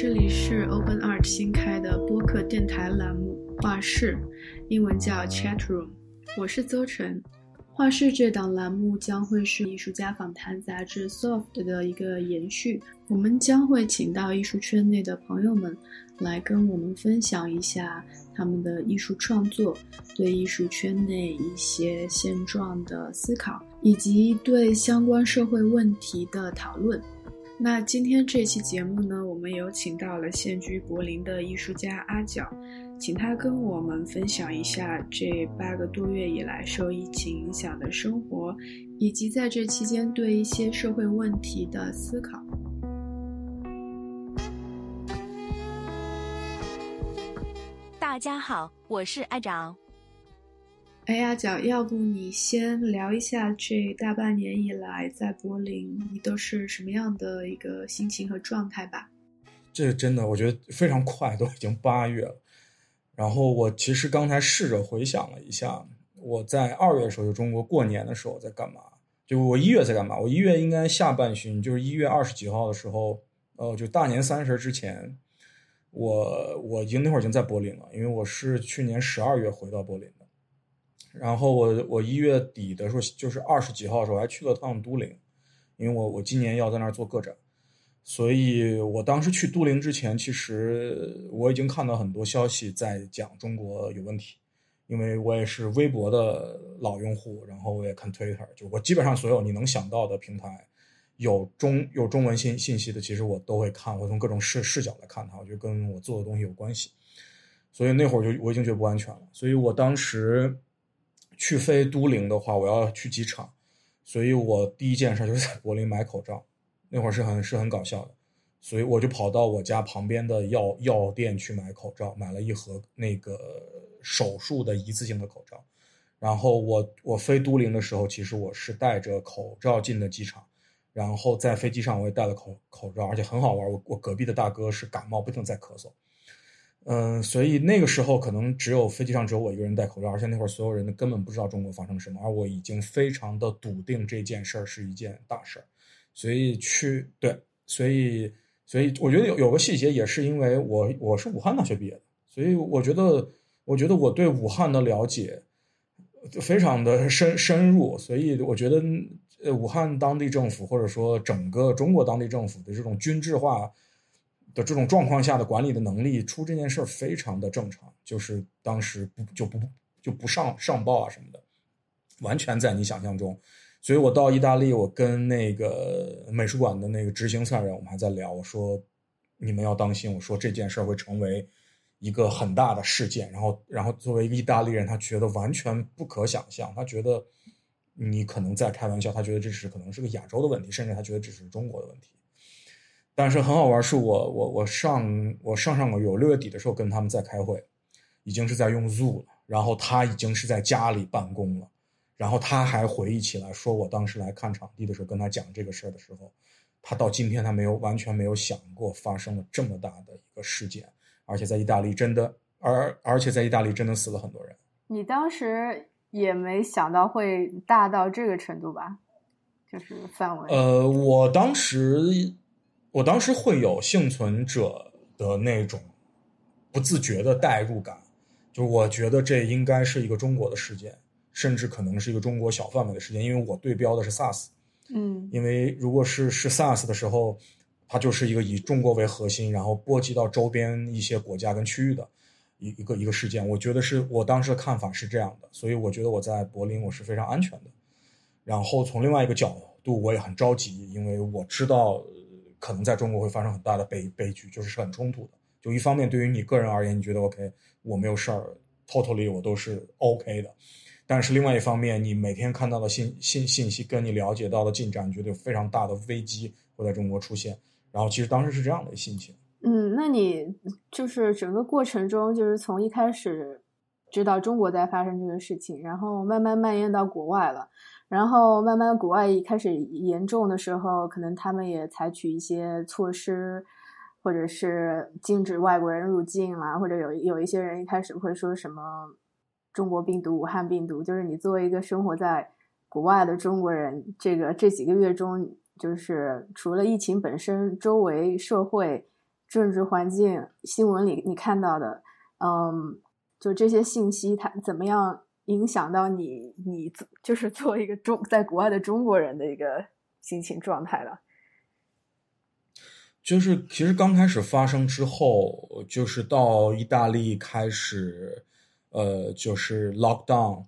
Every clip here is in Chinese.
这里是 Open Art 新开的播客电台栏目《画室》，英文叫 Chat Room。我是邹晨。画室这档栏目将会是艺术家访谈杂志 Soft 的一个延续。我们将会请到艺术圈内的朋友们来跟我们分享一下他们的艺术创作，对艺术圈内一些现状的思考，以及对相关社会问题的讨论。那今天这期节目呢，我们有请到了现居柏林的艺术家阿角，请他跟我们分享一下这八个多月以来受疫情影响的生活，以及在这期间对一些社会问题的思考。大家好，我是阿长。哎呀，脚，要不你先聊一下这大半年以来在柏林，你都是什么样的一个心情和状态吧？这真的，我觉得非常快，都已经八月了。然后我其实刚才试着回想了一下，我在二月的时候，就中国过年的时候在干嘛？就我一月在干嘛？我一月应该下半旬，就是一月二十几号的时候，呃，就大年三十之前，我我已经那会儿已经在柏林了，因为我是去年十二月回到柏林。然后我我一月底的时候，就是二十几号的时候，还去了趟都灵，因为我我今年要在那儿做个展，所以我当时去都灵之前，其实我已经看到很多消息在讲中国有问题，因为我也是微博的老用户，然后我也看 Twitter，就我基本上所有你能想到的平台有中有中文信信息的，其实我都会看，我从各种视视角来看它，我觉得跟我做的东西有关系，所以那会儿就我已经觉得不安全了，所以我当时。去飞都灵的话，我要去机场，所以我第一件事就是在柏林买口罩。那会儿是很是很搞笑的，所以我就跑到我家旁边的药药店去买口罩，买了一盒那个手术的一次性的口罩。然后我我飞都灵的时候，其实我是戴着口罩进的机场，然后在飞机上我也戴了口口罩，而且很好玩。我我隔壁的大哥是感冒，不停在咳嗽。嗯，所以那个时候可能只有飞机上只有我一个人戴口罩，而且那会儿所有人根本不知道中国发生什么，而我已经非常的笃定这件事儿是一件大事儿，所以去对，所以所以我觉得有有个细节也是因为我我是武汉大学毕业的，所以我觉得我觉得我对武汉的了解非常的深深入，所以我觉得呃武汉当地政府或者说整个中国当地政府的这种军制化。的这种状况下的管理的能力出这件事儿非常的正常，就是当时不就不就不上上报啊什么的，完全在你想象中。所以我到意大利，我跟那个美术馆的那个执行策人，我们还在聊，我说你们要当心，我说这件事儿会成为一个很大的事件。然后，然后作为一个意大利人，他觉得完全不可想象，他觉得你可能在开玩笑，他觉得这是可能是个亚洲的问题，甚至他觉得这是中国的问题。但是很好玩，是我我我上我上上个月六月底的时候跟他们在开会，已经是在用 Zoom 了，然后他已经是在家里办公了，然后他还回忆起来说，我当时来看场地的时候跟他讲这个事儿的时候，他到今天他没有完全没有想过发生了这么大的一个事件，而且在意大利真的，而而且在意大利真的死了很多人。你当时也没想到会大到这个程度吧？就是范围。呃，我当时。我当时会有幸存者的那种不自觉的代入感，就是我觉得这应该是一个中国的事件，甚至可能是一个中国小范围的事件，因为我对标的是 SARS。嗯，因为如果是是 SARS 的时候，它就是一个以中国为核心，然后波及到周边一些国家跟区域的一一个一个事件。我觉得是我当时的看法是这样的，所以我觉得我在柏林我是非常安全的。然后从另外一个角度，我也很着急，因为我知道。可能在中国会发生很大的悲悲剧，就是是很冲突的。就一方面，对于你个人而言，你觉得 OK，我没有事儿，totally 我都是 OK 的。但是另外一方面，你每天看到的信信信息，跟你了解到的进展，你觉得有非常大的危机会在中国出现。然后其实当时是这样的心情。嗯，那你就是整个过程中，就是从一开始知道中国在发生这个事情，然后慢慢蔓延到国外了。然后慢慢国外一开始严重的时候，可能他们也采取一些措施，或者是禁止外国人入境啦，或者有有一些人一开始会说什么中国病毒、武汉病毒。就是你作为一个生活在国外的中国人，这个这几个月中，就是除了疫情本身，周围社会政治环境、新闻里你看到的，嗯，就这些信息，它怎么样影响到你？你就是作为一个中在国外的中国人的一个心情状态了。就是其实刚开始发生之后，就是到意大利开始，呃，就是 lock down，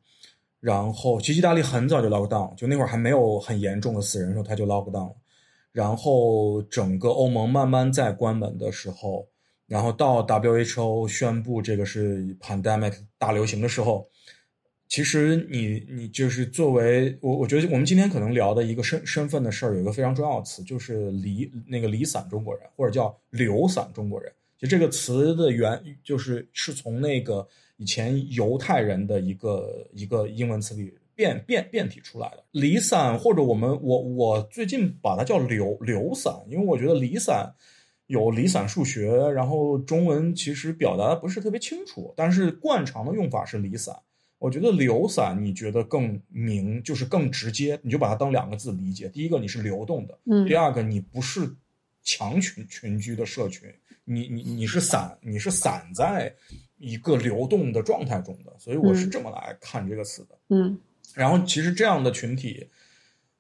然后其实意大利很早就 lock down，就那会儿还没有很严重的死人的时候，他就 lock down 了。然后整个欧盟慢慢在关门的时候，然后到 WHO 宣布这个是 pandemic 大流行的时候。其实你你就是作为我，我觉得我们今天可能聊的一个身身份的事儿，有一个非常重要的词，就是离那个离散中国人，或者叫流散中国人。就这个词的原就是是从那个以前犹太人的一个一个英文词里变变变体出来的。离散或者我们我我最近把它叫流流散，因为我觉得离散有离散数学，然后中文其实表达的不是特别清楚，但是惯常的用法是离散。我觉得流散，你觉得更明，就是更直接，你就把它当两个字理解。第一个，你是流动的；嗯，第二个，你不是强群群居的社群，你你你是散，你是散在一个流动的状态中的。所以我是这么来看这个词的。嗯，然后其实这样的群体，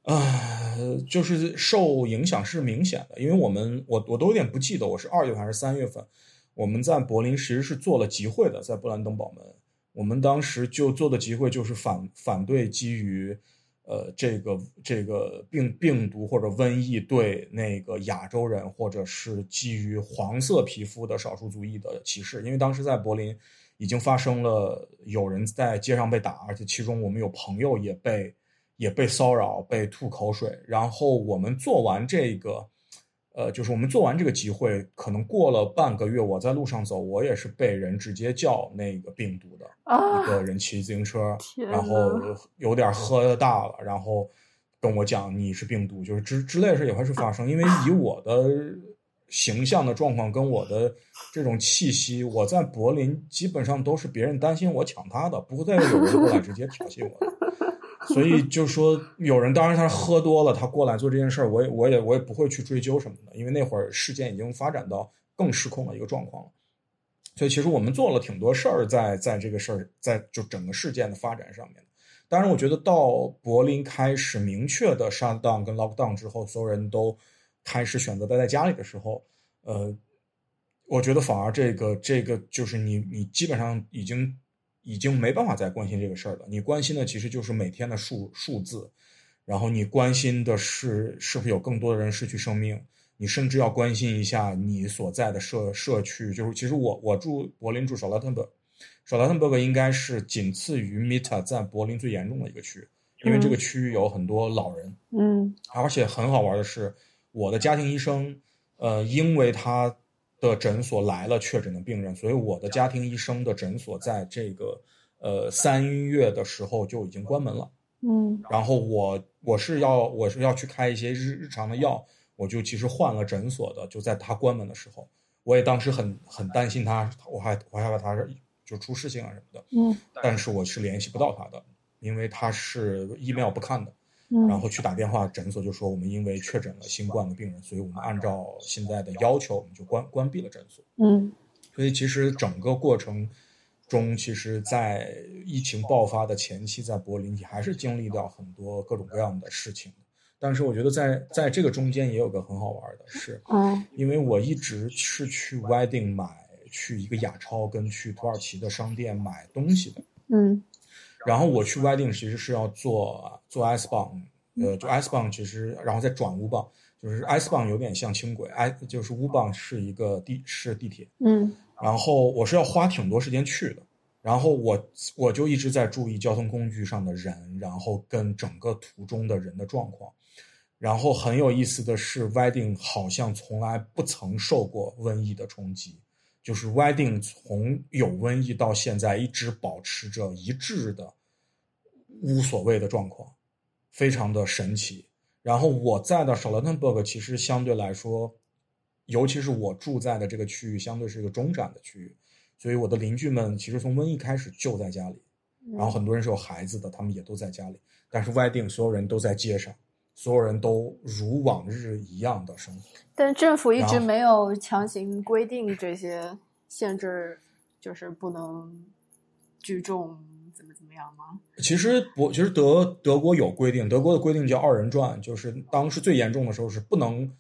啊，就是受影响是明显的，因为我们我我都有点不记得我是二月份还是三月份，我们在柏林其实是做了集会的，在布兰登堡门。我们当时就做的集会就是反反对基于，呃，这个这个病病毒或者瘟疫对那个亚洲人或者是基于黄色皮肤的少数族裔的歧视，因为当时在柏林已经发生了有人在街上被打，而且其中我们有朋友也被也被骚扰、被吐口水，然后我们做完这个。呃，就是我们做完这个集会，可能过了半个月，我在路上走，我也是被人直接叫那个病毒的一个人骑自行车，然后有点喝大了，然后跟我讲你是病毒，就是之之类的事也会是发生。因为以我的形象的状况跟我的这种气息，我在柏林基本上都是别人担心我抢他的，不会再有人过来直接挑衅我。所以就说有人，当然他喝多了，他过来做这件事儿，我也我也我也不会去追究什么的，因为那会儿事件已经发展到更失控的一个状况了。所以其实我们做了挺多事儿，在在这个事儿，在就整个事件的发展上面。当然，我觉得到柏林开始明确的 shut down 跟 lock down 之后，所有人都开始选择待在家里的时候，呃，我觉得反而这个这个就是你你基本上已经。已经没办法再关心这个事儿了。你关心的其实就是每天的数数字，然后你关心的是是不是有更多的人失去生命。你甚至要关心一下你所在的社社区。就是其实我我住柏林住少拉滕堡，少拉滕堡应该是仅次于 Mita 在柏林最严重的一个区，因为这个区域有很多老人。嗯，而且很好玩的是，我的家庭医生，呃，因为他。的诊所来了确诊的病人，所以我的家庭医生的诊所在这个呃三月的时候就已经关门了。嗯，然后我我是要我是要去开一些日日常的药，我就其实换了诊所的，就在他关门的时候，我也当时很很担心他，我还我害怕他就出事情啊什么的。嗯，但是我是联系不到他的，因为他是 email 不看的。然后去打电话，诊所就说我们因为确诊了新冠的病人，所以我们按照现在的要求，我们就关关闭了诊所。嗯，所以其实整个过程中，其实，在疫情爆发的前期，在柏林，你还是经历到很多各种各样的事情。但是我觉得在在这个中间也有个很好玩的是，嗯，因为我一直是去 Wedding 买去一个亚超跟去土耳其的商店买东西的。嗯。然后我去 Wedding 其实是要做做 S 棒，呃，就 S 棒其实然后再转乌棒，就是 S 棒有点像轻轨，I 就是乌棒是一个地是地铁，嗯，然后我是要花挺多时间去的，然后我我就一直在注意交通工具上的人，然后跟整个途中的人的状况，然后很有意思的是，Wedding 好像从来不曾受过瘟疫的冲击。就是 Wedding 从有瘟疫到现在一直保持着一致的无所谓的状况，非常的神奇。然后我在的 Charlottenburg 其实相对来说，尤其是我住在的这个区域，相对是一个中产的区域，所以我的邻居们其实从瘟疫开始就在家里，然后很多人是有孩子的，他们也都在家里。但是 Wedding 所有人都在街上，所有人都如往日一样的生活。但政府一直没有强行规定这些限制，就是不能聚众怎么怎么样吗？其实我其实德德国有规定，德国的规定叫二人转，就是当时最严重的时候是不能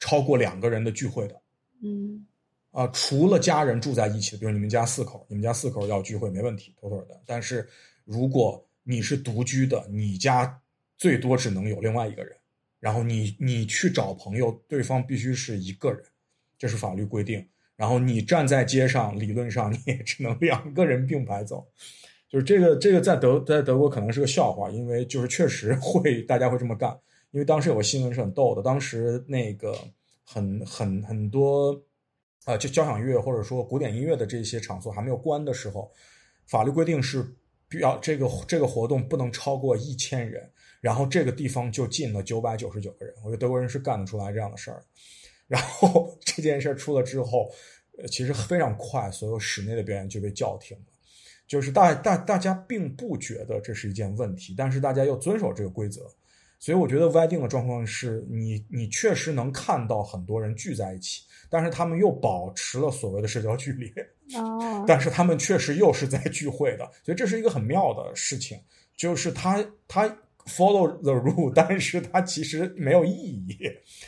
超过两个人的聚会的。嗯啊、除了家人住在一起的，比如你们家四口，你们家四口要聚会没问题，妥妥的。但是如果你是独居的，你家最多只能有另外一个人，然后你你去找朋友，对方必须是一个人，这是法律规定。然后你站在街上，理论上你也只能两个人并排走。就是这个，这个在德在德国可能是个笑话，因为就是确实会 大家会这么干。因为当时有个新闻是很逗的，当时那个很很很多啊、就交响乐或者说古典音乐的这些场所还没有关的时候，法律规定是必要这个这个活动不能超过一千人，然后这个地方就进了九百九十九个人。我觉得德国人是干得出来这样的事儿。然后 这件事儿出了之后，呃，其实非常快，所有室内的表演就被叫停了。就是大大大家并不觉得这是一件问题，但是大家要遵守这个规则，所以我觉得 Wedding 的状况是你你确实能看到很多人聚在一起，但是他们又保持了所谓的社交距离，哦，但是他们确实又是在聚会的，所以这是一个很妙的事情，就是他他 follow the rule，但是它其实没有意义，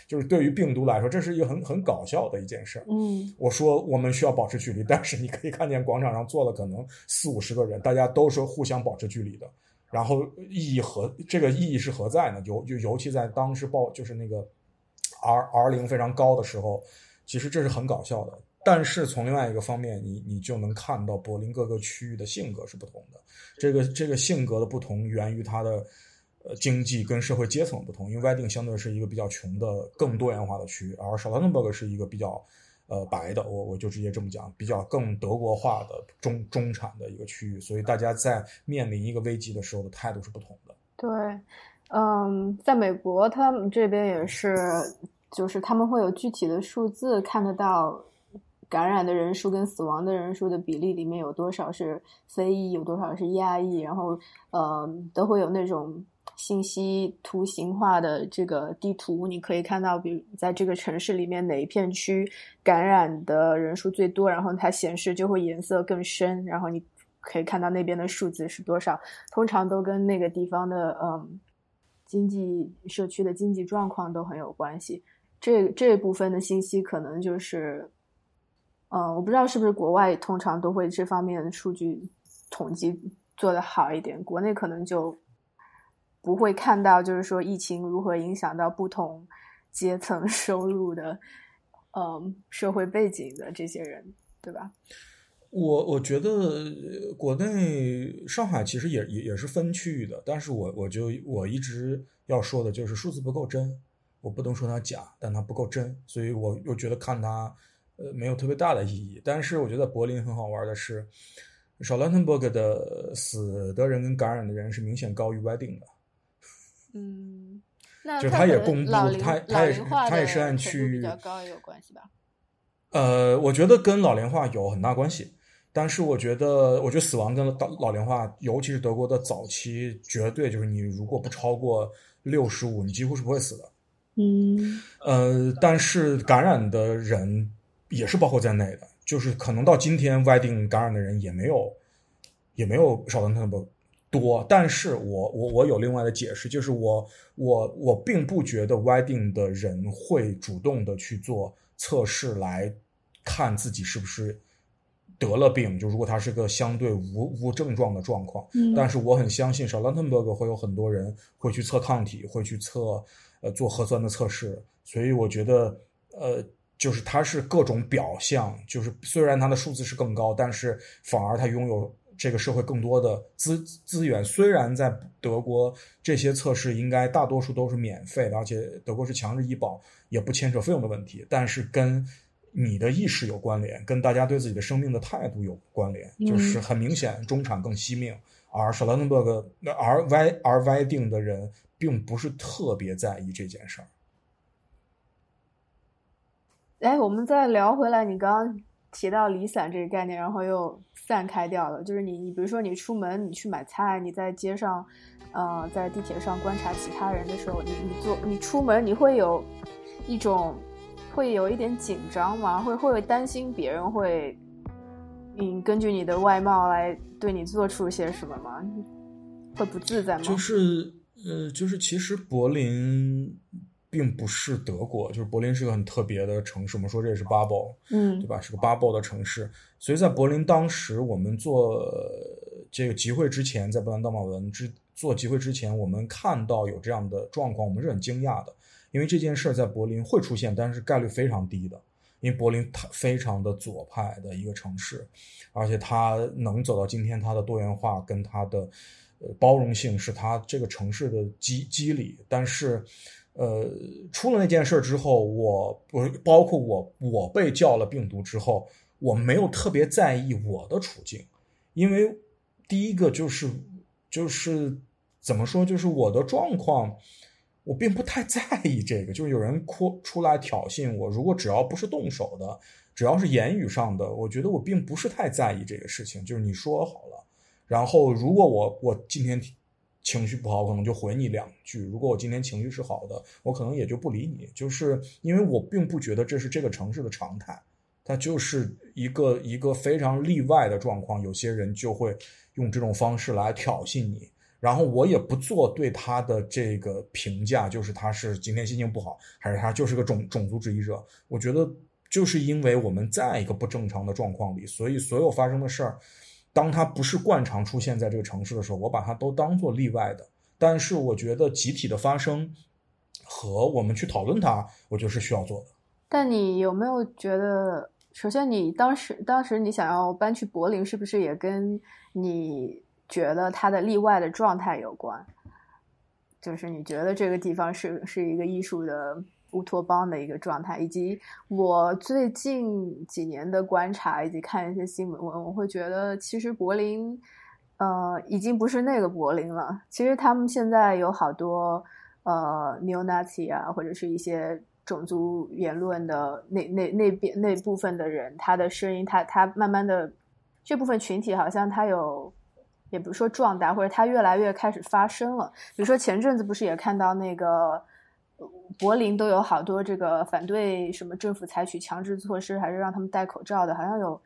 就是对于病毒来说，这是一个很很搞笑的一件事儿。嗯我说我们需要保持距离，但是你可以看见广场上坐了可能四五十个人，大家都说互相保持距离的。然后意义何这个意义是何在呢？尤就尤其在当时报就是那个 R R 零非常高的时候，其实这是很搞笑的。但是从另外一个方面，你你就能看到柏林各个区域的性格是不同的。这个这个性格的不同源于它的呃经济跟社会阶层的不同。因为 Wedding 相对是一个比较穷的、更多元化的区域，而 s c h a l e n b e r g 是一个比较呃白的，我我就直接这么讲，比较更德国化的中中产的一个区域。所以大家在面临一个危机的时候的态度是不同的。对，嗯，在美国他们这边也是，就是他们会有具体的数字看得到。感染的人数跟死亡的人数的比例里面有多少是非裔，有多少是亚裔，然后呃都会有那种信息图形化的这个地图，你可以看到，比如在这个城市里面哪一片区感染的人数最多，然后它显示就会颜色更深，然后你可以看到那边的数字是多少，通常都跟那个地方的嗯经济社区的经济状况都很有关系。这这部分的信息可能就是。嗯，我不知道是不是国外通常都会这方面的数据统计做得好一点，国内可能就不会看到，就是说疫情如何影响到不同阶层 收入的，嗯，社会背景的这些人，对吧？我我觉得国内上海其实也也也是分区域的，但是我我就我一直要说的就是数字不够真，我不能说它假，但它不够真，所以我又觉得看它。呃，没有特别大的意义。但是我觉得柏林很好玩的是 s c h a l e n b e r g 的死的人跟感染的人是明显高于 Wedding 的。嗯，那就他也公布，他他他也是他也是按区域比较高也有关系吧？呃，我觉得跟老龄化有很大关系。但是我觉得，我觉得死亡跟老老龄化，尤其是德国的早期，绝对就是你如果不超过六十五，你几乎是不会死的。嗯，呃，但是感染的人。也是包括在内的，就是可能到今天外定感染的人也没有，也没有少的那么多。但是我我我有另外的解释，就是我我我并不觉得外定的人会主动的去做测试来看自己是不是得了病。就如果他是个相对无无症状的状况，嗯、但是我很相信 s c h a l e n b e r g 会有很多人会去测抗体，会去测呃做核酸的测试，所以我觉得呃。就是它是各种表象，就是虽然它的数字是更高，但是反而它拥有这个社会更多的资资源。虽然在德国这些测试应该大多数都是免费的，而且德国是强制医保，也不牵扯费用的问题，但是跟你的意识有关联，跟大家对自己的生命的态度有关联。嗯、就是很明显，中产更惜命，而 l e n b e r g 而 Y 而 Y 定的人并不是特别在意这件事儿。哎，我们再聊回来，你刚刚提到离散这个概念，然后又散开掉了。就是你，你比如说你出门，你去买菜，你在街上，呃，在地铁上观察其他人的时候，你你做你出门，你会有一种会有一点紧张吗？会会担心别人会，嗯，根据你的外貌来对你做出些什么吗？会不自在吗？就是呃，就是其实柏林。并不是德国，就是柏林是个很特别的城市。我们说这也是 bubble，嗯，对吧？是个 bubble 的城市。所以在柏林当时，我们做这个集会之前，在布兰道马文之做集会之前，我们看到有这样的状况，我们是很惊讶的，因为这件事在柏林会出现，但是概率非常低的。因为柏林它非常的左派的一个城市，而且它能走到今天，它的多元化跟它的呃包容性是它这个城市的基基理，但是。呃，出了那件事之后，我我包括我我被叫了病毒之后，我没有特别在意我的处境，因为第一个就是就是怎么说，就是我的状况，我并不太在意这个。就是有人哭出来挑衅我，如果只要不是动手的，只要是言语上的，我觉得我并不是太在意这个事情。就是你说好了，然后如果我我今天。情绪不好，可能就回你两句。如果我今天情绪是好的，我可能也就不理你。就是因为我并不觉得这是这个城市的常态，它就是一个一个非常例外的状况。有些人就会用这种方式来挑衅你，然后我也不做对他的这个评价，就是他是今天心情不好，还是他就是个种种族主义者。我觉得就是因为我们在一个不正常的状况里，所以所有发生的事儿。当它不是惯常出现在这个城市的时候，我把它都当做例外的。但是我觉得集体的发生和我们去讨论它，我觉得是需要做的。但你有没有觉得，首先你当时当时你想要搬去柏林，是不是也跟你觉得它的例外的状态有关？就是你觉得这个地方是是一个艺术的。乌托邦的一个状态，以及我最近几年的观察以及看一些新闻，我我会觉得，其实柏林，呃，已经不是那个柏林了。其实他们现在有好多呃，neo-Nazi 啊，或者是一些种族言论的那那那边那部分的人，他的声音，他他慢慢的这部分群体好像他有，也不是说壮大，或者他越来越开始发声了。比如说前阵子不是也看到那个。柏林都有好多这个反对什么政府采取强制措施，还是让他们戴口罩的，好像有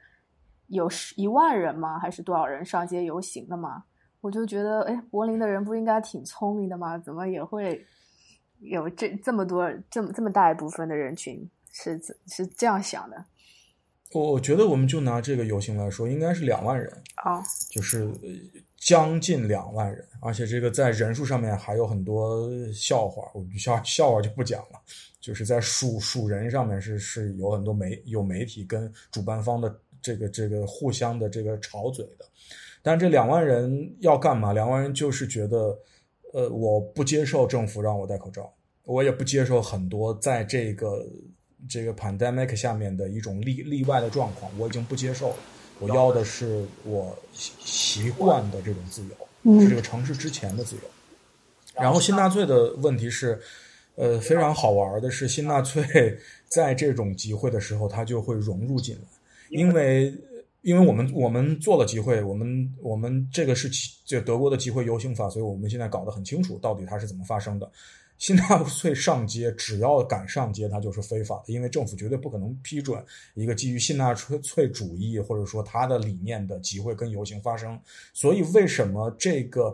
有十一万人吗？还是多少人上街游行的吗？我就觉得，哎，柏林的人不应该挺聪明的吗？怎么也会有这这么多这么这么大一部分的人群是是这样想的？我我觉得我们就拿这个游行来说，应该是两万人啊，就是。将近两万人，而且这个在人数上面还有很多笑话，我们笑笑话就不讲了。就是在数数人上面是是有很多媒有媒体跟主办方的这个这个互相的这个吵嘴的。但这两万人要干嘛？两万人就是觉得，呃，我不接受政府让我戴口罩，我也不接受很多在这个这个 pandemic 下面的一种例例外的状况，我已经不接受了。我要的是我习习惯的这种自由，是这个城市之前的自由。然后新纳粹的问题是，呃，非常好玩的是，新纳粹在这种集会的时候，他就会融入进来，因为因为我们我们做了集会，我们我们这个是就德国的集会游行法，所以我们现在搞得很清楚，到底它是怎么发生的。新纳粹上街，只要敢上街，他就是非法的，因为政府绝对不可能批准一个基于新纳粹主义或者说他的理念的集会跟游行发生。所以，为什么这个，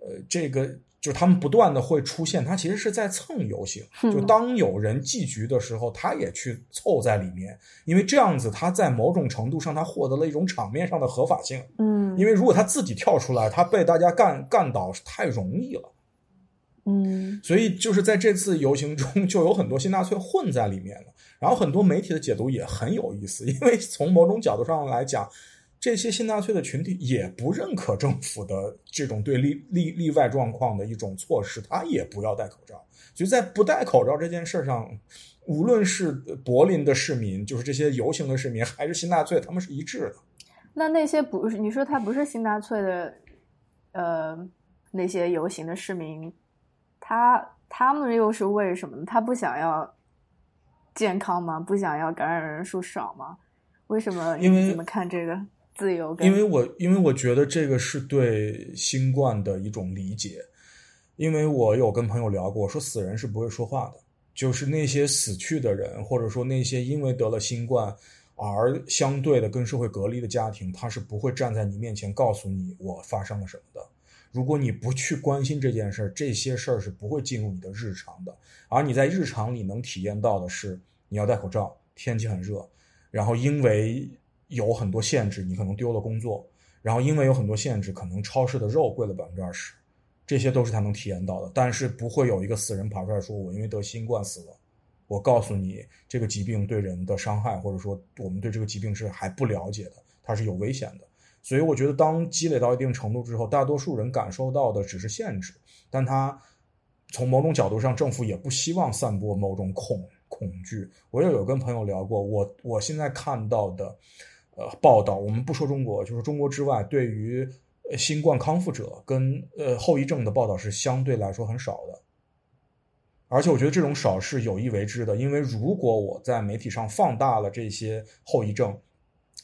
呃，这个就是他们不断的会出现，他其实是在蹭游行。就当有人祭局的时候，他也去凑在里面，因为这样子他在某种程度上他获得了一种场面上的合法性。嗯，因为如果他自己跳出来，他被大家干干倒是太容易了。嗯，所以就是在这次游行中，就有很多新纳粹混在里面了。然后很多媒体的解读也很有意思，因为从某种角度上来讲，这些新纳粹的群体也不认可政府的这种对例例例外状况的一种措施，他也不要戴口罩。所以在不戴口罩这件事上，无论是柏林的市民，就是这些游行的市民，还是新纳粹，他们是一致的。那那些不是你说他不是新纳粹的，呃，那些游行的市民。他他们又是为什么呢？他不想要健康吗？不想要感染人数少吗？为什么？因为怎么看这个自由？因为我因为我觉得这个是对新冠的一种理解。因为我有跟朋友聊过，说死人是不会说话的，就是那些死去的人，或者说那些因为得了新冠而相对的跟社会隔离的家庭，他是不会站在你面前告诉你我发生了什么的。如果你不去关心这件事儿，这些事儿是不会进入你的日常的。而你在日常里能体验到的是，你要戴口罩，天气很热，然后因为有很多限制，你可能丢了工作，然后因为有很多限制，可能超市的肉贵了百分之二十。这些都是他能体验到的，但是不会有一个死人跑出来说：“我因为得新冠死了。”我告诉你，这个疾病对人的伤害，或者说我们对这个疾病是还不了解的，它是有危险的。所以我觉得，当积累到一定程度之后，大多数人感受到的只是限制，但他从某种角度上，政府也不希望散播某种恐恐惧。我也有跟朋友聊过，我我现在看到的呃报道，我们不说中国，就是中国之外，对于。新冠康复者跟呃后遗症的报道是相对来说很少的，而且我觉得这种少是有意为之的，因为如果我在媒体上放大了这些后遗症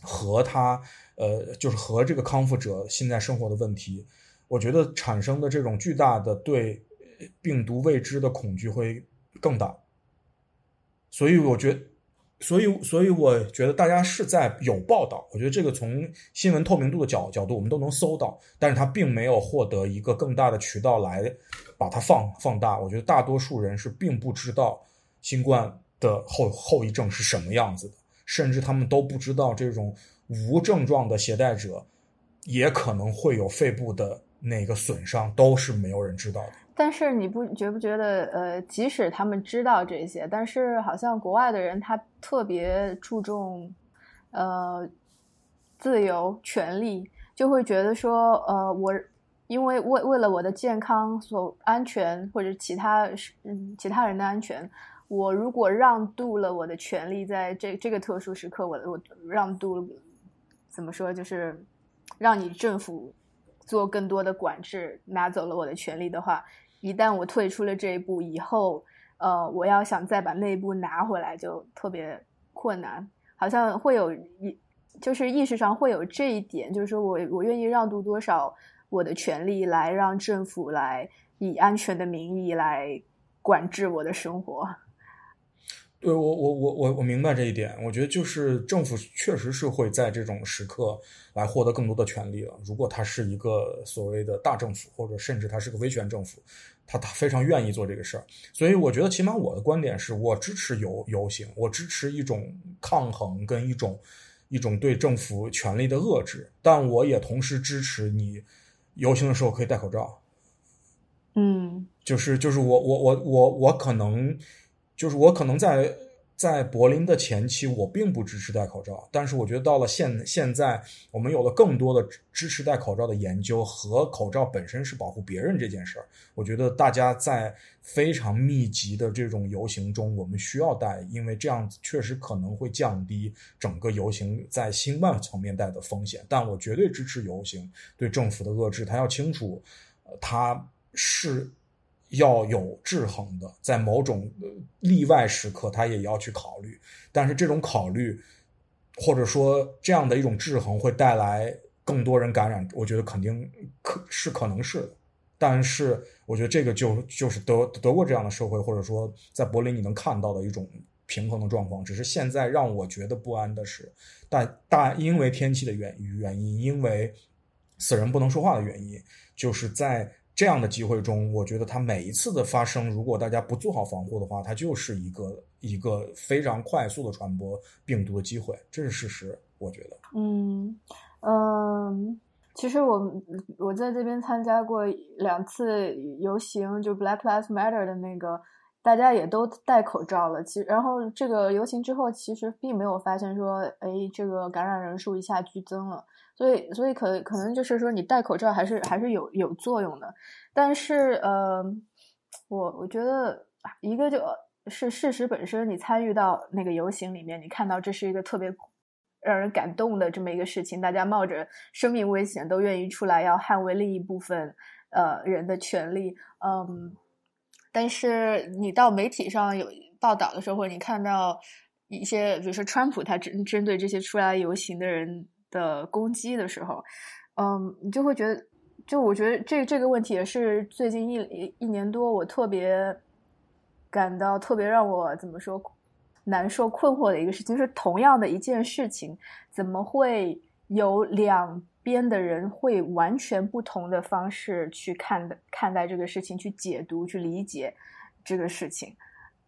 和他呃就是和这个康复者现在生活的问题，我觉得产生的这种巨大的对病毒未知的恐惧会更大，所以我觉。所以，所以我觉得大家是在有报道。我觉得这个从新闻透明度的角角度，我们都能搜到，但是它并没有获得一个更大的渠道来把它放放大。我觉得大多数人是并不知道新冠的后后遗症是什么样子的，甚至他们都不知道这种无症状的携带者也可能会有肺部的那个损伤，都是没有人知道的。但是你不觉不觉得，呃，即使他们知道这些，但是好像国外的人他特别注重，呃，自由权利，就会觉得说，呃，我因为为为了我的健康所安全或者其他嗯其他人的安全，我如果让渡了我的权利，在这这个特殊时刻，我我让渡怎么说，就是让你政府做更多的管制，拿走了我的权利的话。一旦我退出了这一步以后，呃，我要想再把那一步拿回来就特别困难，好像会有一，就是意识上会有这一点，就是说我我愿意让渡多少我的权利来让政府来以安全的名义来管制我的生活。对我我我我我明白这一点，我觉得就是政府确实是会在这种时刻来获得更多的权利了。如果他是一个所谓的大政府，或者甚至他是个威权政府，他他非常愿意做这个事儿。所以我觉得，起码我的观点是我支持游游行，我支持一种抗衡跟一种一种对政府权力的遏制，但我也同时支持你游行的时候可以戴口罩。嗯，就是就是我我我我我可能。就是我可能在在柏林的前期，我并不支持戴口罩，但是我觉得到了现现在，我们有了更多的支持戴口罩的研究和口罩本身是保护别人这件事儿，我觉得大家在非常密集的这种游行中，我们需要戴，因为这样子确实可能会降低整个游行在新冠层面带的风险。但我绝对支持游行对政府的遏制，他要清楚，他是。要有制衡的，在某种例外时刻，他也要去考虑。但是这种考虑，或者说这样的一种制衡，会带来更多人感染，我觉得肯定可是可能是的。但是我觉得这个就就是德德国这样的社会，或者说在柏林你能看到的一种平衡的状况。只是现在让我觉得不安的是，但但因为天气的原原因，因为死人不能说话的原因，就是在。这样的机会中，我觉得它每一次的发生，如果大家不做好防护的话，它就是一个一个非常快速的传播病毒的机会，这是事实。我觉得，嗯嗯，其实我我在这边参加过两次游行，就 Black Lives Matter 的那个，大家也都戴口罩了。其然后这个游行之后，其实并没有发现说，哎，这个感染人数一下剧增了。所以，所以可可能就是说，你戴口罩还是还是有有作用的。但是，呃，我我觉得一个就是事实本身，你参与到那个游行里面，你看到这是一个特别让人感动的这么一个事情，大家冒着生命危险都愿意出来要捍卫另一部分呃人的权利。嗯，但是你到媒体上有报道的时候，或者你看到一些，比如说川普他针针对这些出来游行的人的攻击的时候，嗯，你就会觉得，就我觉得这这个问题也是最近一一年多我特别感到特别让我怎么说难受困惑的一个事情，就是同样的一件事情，怎么会有两边的人会完全不同的方式去看的看待这个事情，去解读、去理解这个事情，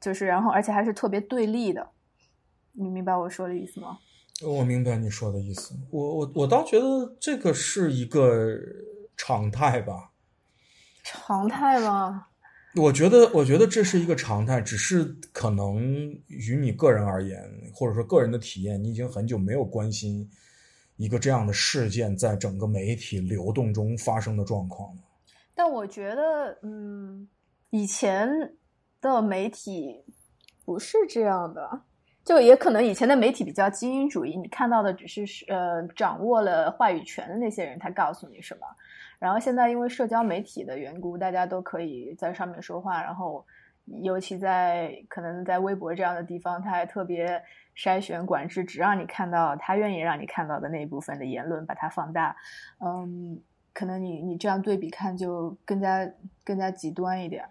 就是然后而且还是特别对立的。你明白我说的意思吗？我明白你说的意思。我我我倒觉得这个是一个常态吧。常态吗？我觉得，我觉得这是一个常态，只是可能于你个人而言，或者说个人的体验，你已经很久没有关心一个这样的事件在整个媒体流动中发生的状况了。但我觉得，嗯，以前的媒体不是这样的。就也可能以前的媒体比较精英主义，你看到的只是呃掌握了话语权的那些人，他告诉你什么。然后现在因为社交媒体的缘故，大家都可以在上面说话，然后尤其在可能在微博这样的地方，他还特别筛选管制，只让你看到他愿意让你看到的那一部分的言论，把它放大。嗯，可能你你这样对比看就更加更加极端一点。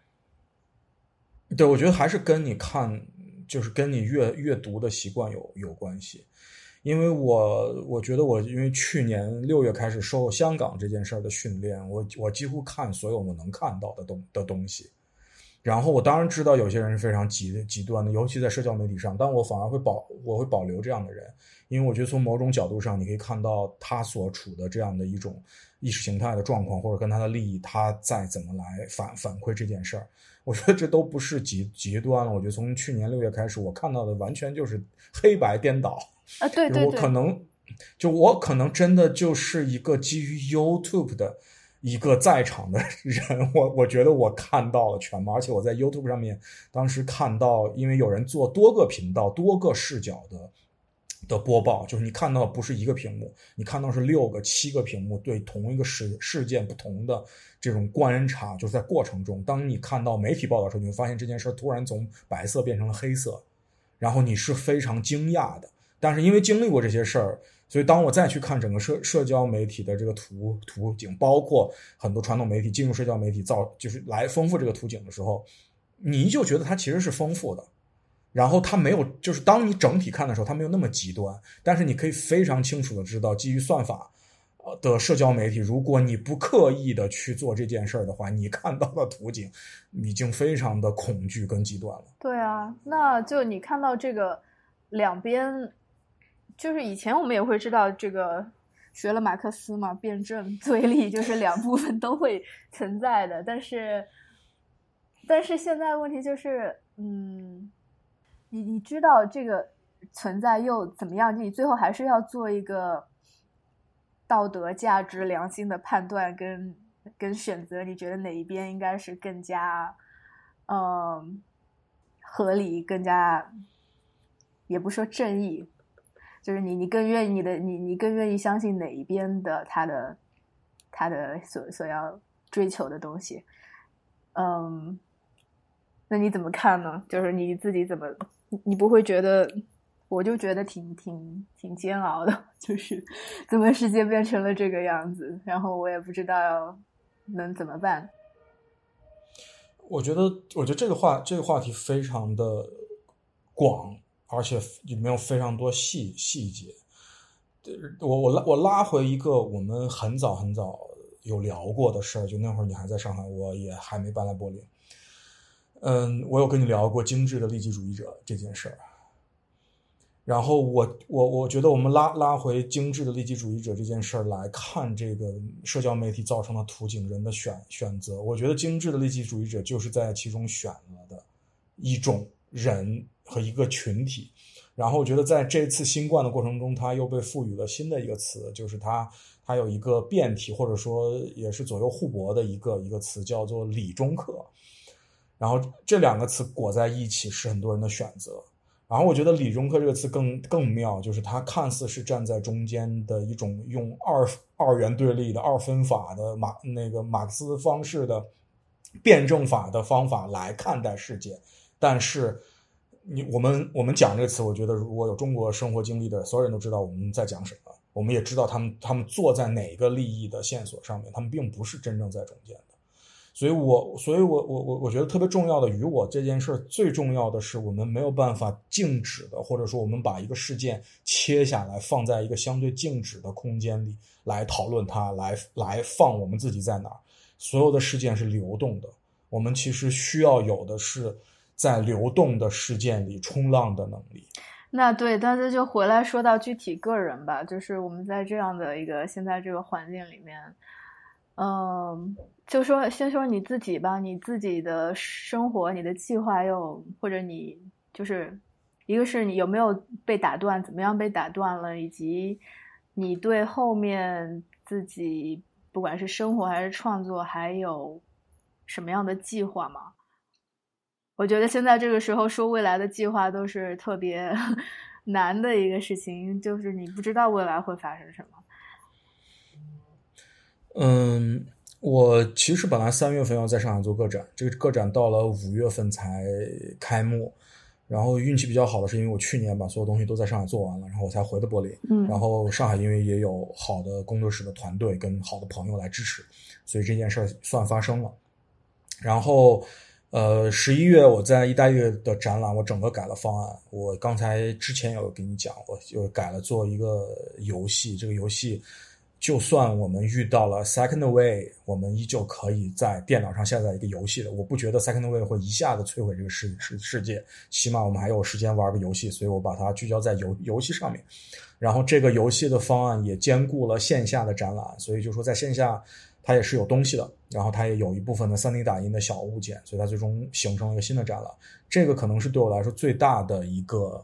对，我觉得还是跟你看。就是跟你阅阅读的习惯有有关系，因为我我觉得我因为去年六月开始受香港这件事儿的训练，我我几乎看所有我能看到的东的东西，然后我当然知道有些人是非常极极端的，尤其在社交媒体上，但我反而会保我会保留这样的人，因为我觉得从某种角度上，你可以看到他所处的这样的一种意识形态的状况，或者跟他的利益，他再怎么来反反馈这件事儿。我觉得这都不是极极端了。我觉得从去年六月开始，我看到的完全就是黑白颠倒啊！对对对，我可能就我可能真的就是一个基于 YouTube 的一个在场的人。我我觉得我看到了全貌，而且我在 YouTube 上面当时看到，因为有人做多个频道、多个视角的。的播报就是你看到不是一个屏幕，你看到是六个、七个屏幕对同一个事事件不同的这种观察，就是在过程中，当你看到媒体报道的时候，你会发现这件事突然从白色变成了黑色，然后你是非常惊讶的。但是因为经历过这些事儿，所以当我再去看整个社社交媒体的这个图图景，包括很多传统媒体进入社交媒体造就是来丰富这个图景的时候，你就觉得它其实是丰富的。然后它没有，就是当你整体看的时候，它没有那么极端。但是你可以非常清楚的知道，基于算法，呃的社交媒体，如果你不刻意的去做这件事儿的话，你看到的图景已经非常的恐惧跟极端了。对啊，那就你看到这个两边，就是以前我们也会知道这个学了马克思嘛，辩证对立就是两部分都会存在的。但是，但是现在问题就是，嗯。你你知道这个存在又怎么样？你最后还是要做一个道德、价值、良心的判断跟跟选择。你觉得哪一边应该是更加嗯合理、更加也不说正义，就是你你更愿意你的你你更愿意相信哪一边的他的他的所所要追求的东西？嗯，那你怎么看呢？就是你自己怎么？你不会觉得，我就觉得挺挺挺煎熬的，就是怎么世界变成了这个样子，然后我也不知道能怎么办。我觉得，我觉得这个话这个话题非常的广，而且里面有非常多细细节。我我拉我拉回一个我们很早很早有聊过的事儿，就那会儿你还在上海，我也还没搬来柏林。嗯，我有跟你聊过精致的利己主义者这件事儿，然后我我我觉得我们拉拉回精致的利己主义者这件事儿来看这个社交媒体造成的图景人的选选择，我觉得精致的利己主义者就是在其中选了的一种人和一个群体，然后我觉得在这次新冠的过程中，他又被赋予了新的一个词，就是他他有一个变体或者说也是左右互搏的一个一个词，叫做理中客。然后这两个词裹在一起是很多人的选择。然后我觉得“理中客”这个词更更妙，就是它看似是站在中间的一种用二二元对立的二分法的马那个马克思方式的辩证法的方法来看待世界，但是你我们我们讲这个词，我觉得如果有中国生活经历的所有人都知道我们在讲什么，我们也知道他们他们坐在哪个利益的线索上面，他们并不是真正在中间。所以我所以我我我我觉得特别重要的，与我这件事儿最重要的是，我们没有办法静止的，或者说我们把一个事件切下来，放在一个相对静止的空间里来讨论它，来来放我们自己在哪儿。所有的事件是流动的，我们其实需要有的是在流动的事件里冲浪的能力。那对，但是就回来说到具体个人吧，就是我们在这样的一个现在这个环境里面，嗯，就说先说你自己吧，你自己的生活、你的计划又或者你就是一个是你有没有被打断，怎么样被打断了，以及你对后面自己。不管是生活还是创作，还有什么样的计划吗？我觉得现在这个时候说未来的计划都是特别 难的一个事情，就是你不知道未来会发生什么。嗯，我其实本来三月份要在上海做个展，这个个展到了五月份才开幕。然后运气比较好的是，因为我去年把所有东西都在上海做完了，然后我才回的柏林。嗯，然后上海因为也有好的工作室的团队跟好的朋友来支持，所以这件事儿算发生了。然后，呃，十一月我在意大利的展览，我整个改了方案。我刚才之前有跟你讲，我就改了做一个游戏，这个游戏。就算我们遇到了 Second Way，我们依旧可以在电脑上下载一个游戏的。我不觉得 Second Way 会一下子摧毁这个世世世界，起码我们还有时间玩个游戏，所以我把它聚焦在游游戏上面。然后这个游戏的方案也兼顾了线下的展览，所以就说在线下它也是有东西的，然后它也有一部分的 3D 打印的小物件，所以它最终形成了一个新的展览。这个可能是对我来说最大的一个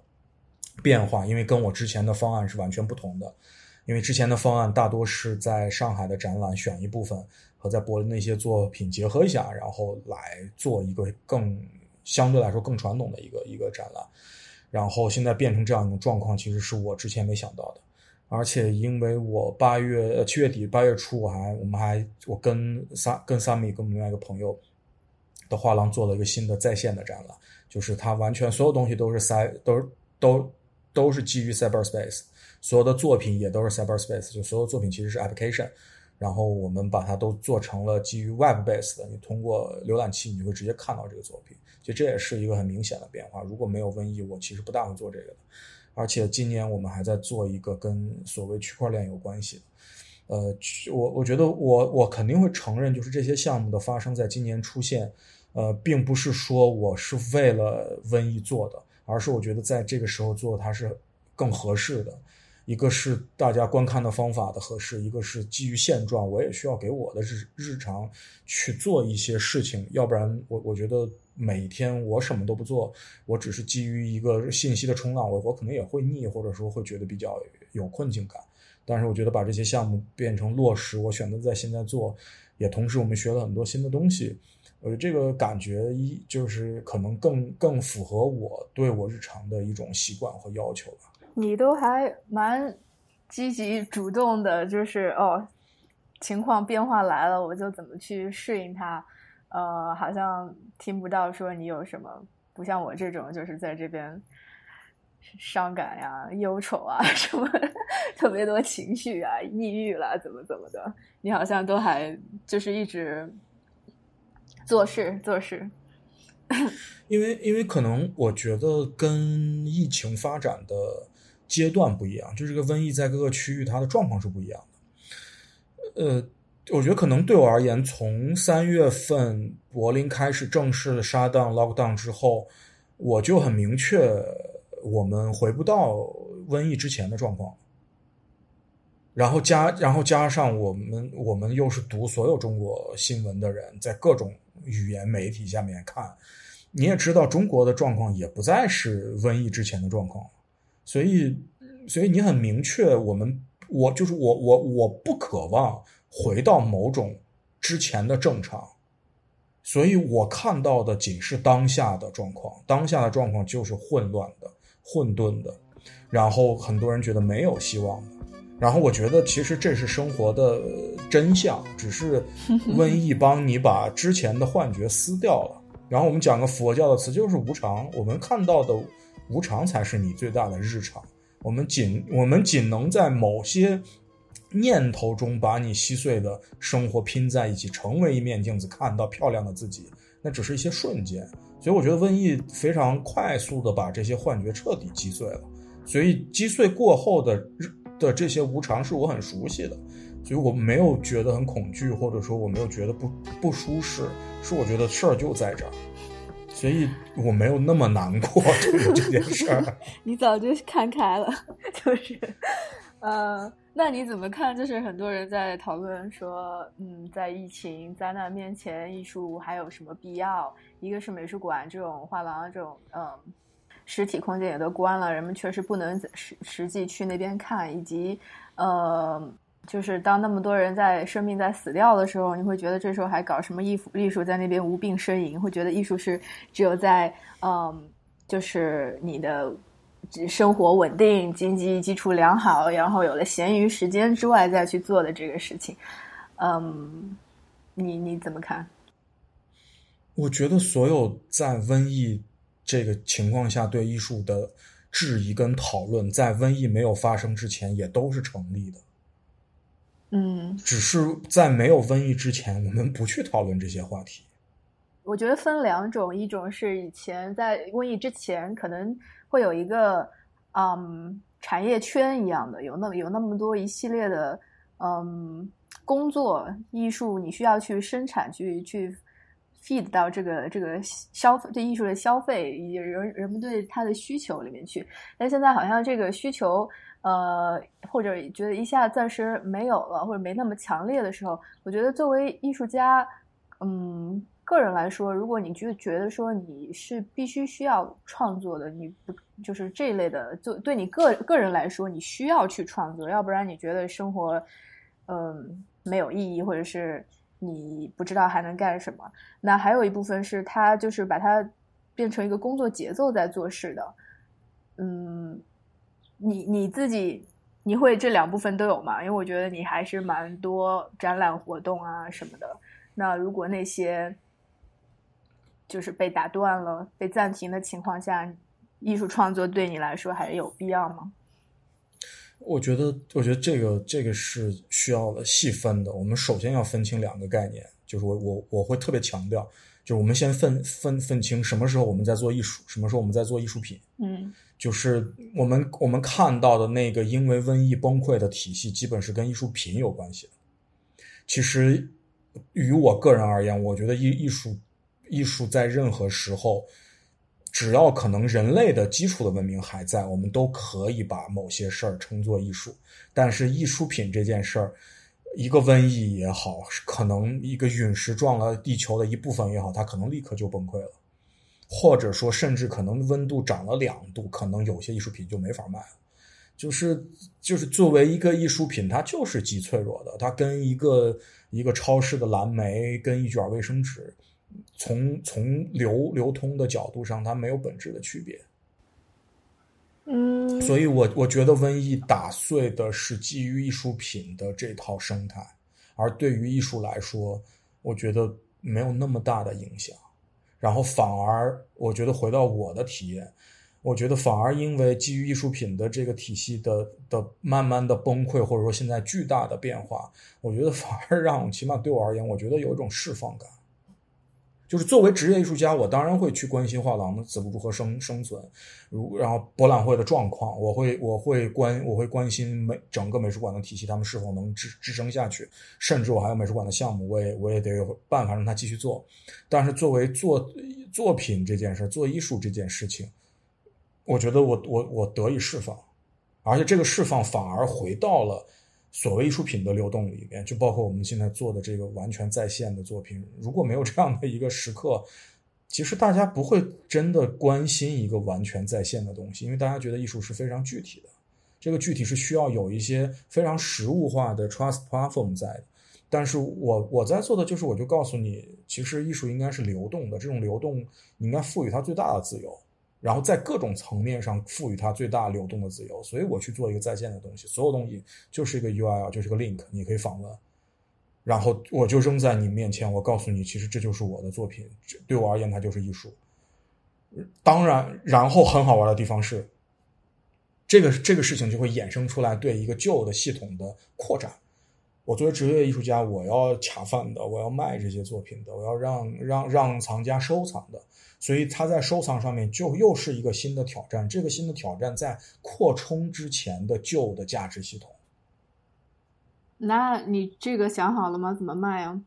变化，因为跟我之前的方案是完全不同的。因为之前的方案大多是在上海的展览选一部分和在柏林的一些作品结合一下，然后来做一个更相对来说更传统的一个一个展览。然后现在变成这样一种状况，其实是我之前没想到的。而且因为我八月呃七月底八月初我还我们还我跟三跟三米跟我们另外一个朋友的画廊做了一个新的在线的展览，就是它完全所有东西都是塞都是都都是基于 Cyberspace。所有的作品也都是 Cyberspace，就所有作品其实是 application，然后我们把它都做成了基于 Web base 的，你通过浏览器你就会直接看到这个作品，其实这也是一个很明显的变化。如果没有瘟疫，我其实不大会做这个的。而且今年我们还在做一个跟所谓区块链有关系的，呃，我我觉得我我肯定会承认，就是这些项目的发生在今年出现，呃，并不是说我是为了瘟疫做的，而是我觉得在这个时候做它是更合适的。一个是大家观看的方法的合适，一个是基于现状，我也需要给我的日日常去做一些事情，要不然我我觉得每天我什么都不做，我只是基于一个信息的冲浪，我我可能也会腻，或者说会觉得比较有困境感。但是我觉得把这些项目变成落实，我选择在现在做，也同时我们学了很多新的东西，我觉得这个感觉一就是可能更更符合我对我日常的一种习惯和要求吧。你都还蛮积极主动的，就是哦，情况变化来了，我就怎么去适应它。呃，好像听不到说你有什么，不像我这种，就是在这边伤感呀、忧愁啊什么，特别多情绪啊、抑郁了，怎么怎么的，你好像都还就是一直做事做事。因为因为可能我觉得跟疫情发展的。阶段不一样，就这个瘟疫在各个区域它的状况是不一样的。呃，我觉得可能对我而言，从三月份柏林开始正式的 shut down lockdown 之后，我就很明确，我们回不到瘟疫之前的状况。然后加然后加上我们我们又是读所有中国新闻的人，在各种语言媒体下面看，你也知道中国的状况也不再是瘟疫之前的状况。所以，所以你很明确，我们我就是我我我不渴望回到某种之前的正常，所以我看到的仅是当下的状况，当下的状况就是混乱的、混沌的，然后很多人觉得没有希望的，然后我觉得其实这是生活的真相，只是瘟 疫帮你把之前的幻觉撕掉了。然后我们讲个佛教的词，就是无常。我们看到的无常才是你最大的日常。我们仅我们仅能在某些念头中把你稀碎的生活拼在一起，成为一面镜子，看到漂亮的自己。那只是一些瞬间。所以我觉得瘟疫非常快速的把这些幻觉彻底击碎了。所以击碎过后的的这些无常是我很熟悉的，所以我没有觉得很恐惧，或者说我没有觉得不不舒适，是我觉得事儿就在这儿。所以我没有那么难过，这件事儿。你早就看开了，就是，呃，那你怎么看？就是很多人在讨论说，嗯，在疫情灾难面前，艺术还有什么必要？一个是美术馆这种画廊这种，嗯，实体空间也都关了，人们确实不能实实际去那边看，以及，呃。就是当那么多人在生命在死掉的时候，你会觉得这时候还搞什么艺术？艺术在那边无病呻吟，会觉得艺术是只有在嗯，就是你的生活稳定、经济基础良好，然后有了闲余时间之外再去做的这个事情。嗯，你你怎么看？我觉得所有在瘟疫这个情况下对艺术的质疑跟讨论，在瘟疫没有发生之前也都是成立的。嗯，只是在没有瘟疫之前，我们不去讨论这些话题。我觉得分两种，一种是以前在瘟疫之前，可能会有一个嗯产业圈一样的，有那有那么多一系列的嗯工作艺术，你需要去生产，去去 feed 到这个这个消费对艺术的消费以及人人们对它的需求里面去。但现在好像这个需求。呃，或者觉得一下暂时没有了，或者没那么强烈的时候，我觉得作为艺术家，嗯，个人来说，如果你就觉得说你是必须需要创作的，你不就是这一类的，就对你个个人来说，你需要去创作，要不然你觉得生活，嗯，没有意义，或者是你不知道还能干什么。那还有一部分是他就是把它变成一个工作节奏在做事的，嗯。你你自己你会这两部分都有吗？因为我觉得你还是蛮多展览活动啊什么的。那如果那些就是被打断了、被暂停的情况下，艺术创作对你来说还有必要吗？我觉得，我觉得这个这个是需要的细分的。我们首先要分清两个概念，就是我我我会特别强调，就是我们先分分分清什么时候我们在做艺术，什么时候我们在做艺术品。嗯。就是我们我们看到的那个因为瘟疫崩溃的体系，基本是跟艺术品有关系的。其实，于我个人而言，我觉得艺艺术艺术在任何时候，只要可能人类的基础的文明还在，我们都可以把某些事儿称作艺术。但是艺术品这件事儿，一个瘟疫也好，可能一个陨石撞了地球的一部分也好，它可能立刻就崩溃了。或者说，甚至可能温度涨了两度，可能有些艺术品就没法卖了。就是就是作为一个艺术品，它就是极脆弱的。它跟一个一个超市的蓝莓，跟一卷卫生纸，从从流流通的角度上，它没有本质的区别。嗯，所以我我觉得瘟疫打碎的是基于艺术品的这套生态，而对于艺术来说，我觉得没有那么大的影响。然后反而，我觉得回到我的体验，我觉得反而因为基于艺术品的这个体系的的慢慢的崩溃，或者说现在巨大的变化，我觉得反而让起码对我而言，我觉得有一种释放感。就是作为职业艺术家，我当然会去关心画廊的怎么如何生生存，如然后博览会的状况，我会我会关我会关心美整个美术馆的体系，他们是否能支支撑下去，甚至我还有美术馆的项目，我也我也得有办法让他继续做。但是作为做作品这件事，做艺术这件事情，我觉得我我我得以释放，而且这个释放反而回到了。所谓艺术品的流动里面，就包括我们现在做的这个完全在线的作品。如果没有这样的一个时刻，其实大家不会真的关心一个完全在线的东西，因为大家觉得艺术是非常具体的。这个具体是需要有一些非常实物化的 trust platform 在的。但是我我在做的就是，我就告诉你，其实艺术应该是流动的，这种流动你应该赋予它最大的自由。然后在各种层面上赋予它最大流动的自由，所以我去做一个在线的东西，所有东西就是一个 URL，就是个 link，你可以访问。然后我就扔在你面前，我告诉你，其实这就是我的作品，对我而言，它就是艺术。当然，然后很好玩的地方是，这个这个事情就会衍生出来对一个旧的系统的扩展。我作为职业艺术家，我要卡饭的，我要卖这些作品的，我要让让让藏家收藏的，所以他在收藏上面就又是一个新的挑战。这个新的挑战在扩充之前的旧的价值系统。那你这个想好了吗？怎么卖啊？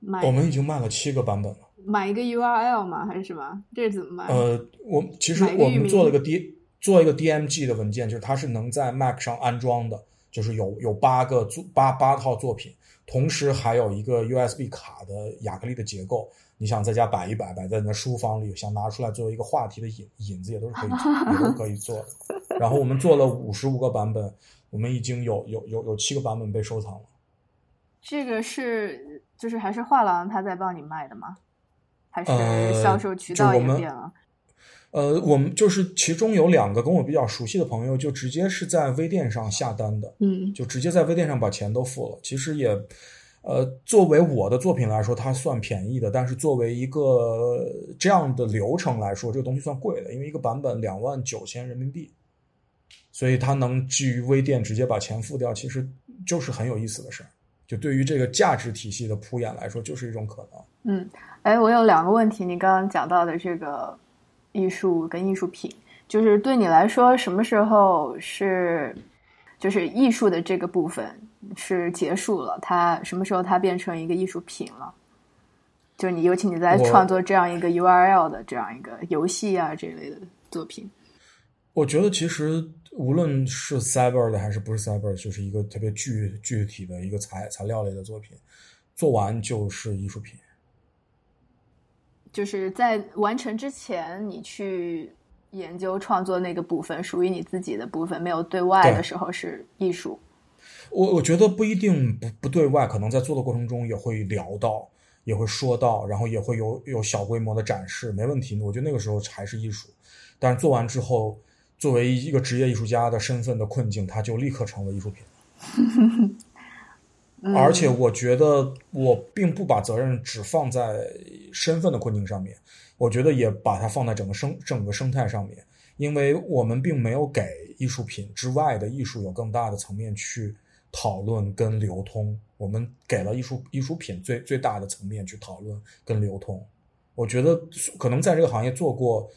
买我们已经卖了七个版本了。买一个 URL 吗？还是什么？这是怎么卖？呃，我其实我们做了个 D 做一个 DMG 的文件，就是它是能在 Mac 上安装的，就是有有八个作八八套作品，同时还有一个 USB 卡的亚克力的结构。你想在家摆一摆，摆在你的书房里，想拿出来作为一个话题的引引子，也都是可以也都可以做的。然后我们做了五十五个版本，我们已经有有有有七个版本被收藏了。这个是就是还是画廊他在帮你卖的吗？还是呃销售渠道也变了？呃，我们就是其中有两个跟我比较熟悉的朋友，就直接是在微店上下单的，嗯就直接在微店上把钱都付了。其实也，呃，作为我的作品来说，它算便宜的，但是作为一个这样的流程来说，这个东西算贵的，因为一个版本两万九千人民币，所以它能基于微店直接把钱付掉，其实就是很有意思的事儿。就对于这个价值体系的铺演来说，就是一种可能。嗯，哎，我有两个问题，你刚刚讲到的这个艺术跟艺术品，就是对你来说，什么时候是就是艺术的这个部分是结束了？它什么时候它变成一个艺术品了？就是你，尤其你在创作这样一个 URL 的这样一个游戏啊这类的作品，我觉得其实无论是 cyber 的还是不是 cyber，就是一个特别具具体的一个材材料类的作品，做完就是艺术品。就是在完成之前，你去研究创作那个部分，属于你自己的部分，没有对外的时候是艺术。我我觉得不一定不不对外，可能在做的过程中也会聊到，也会说到，然后也会有有小规模的展示，没问题。我觉得那个时候还是艺术，但是做完之后，作为一个职业艺术家的身份的困境，它就立刻成为艺术品。而且我觉得我并不把责任只放在身份的困境上面，我觉得也把它放在整个生整个生态上面，因为我们并没有给艺术品之外的艺术有更大的层面去讨论跟流通，我们给了艺术艺术品最最大的层面去讨论跟流通。我觉得可能在这个行业做过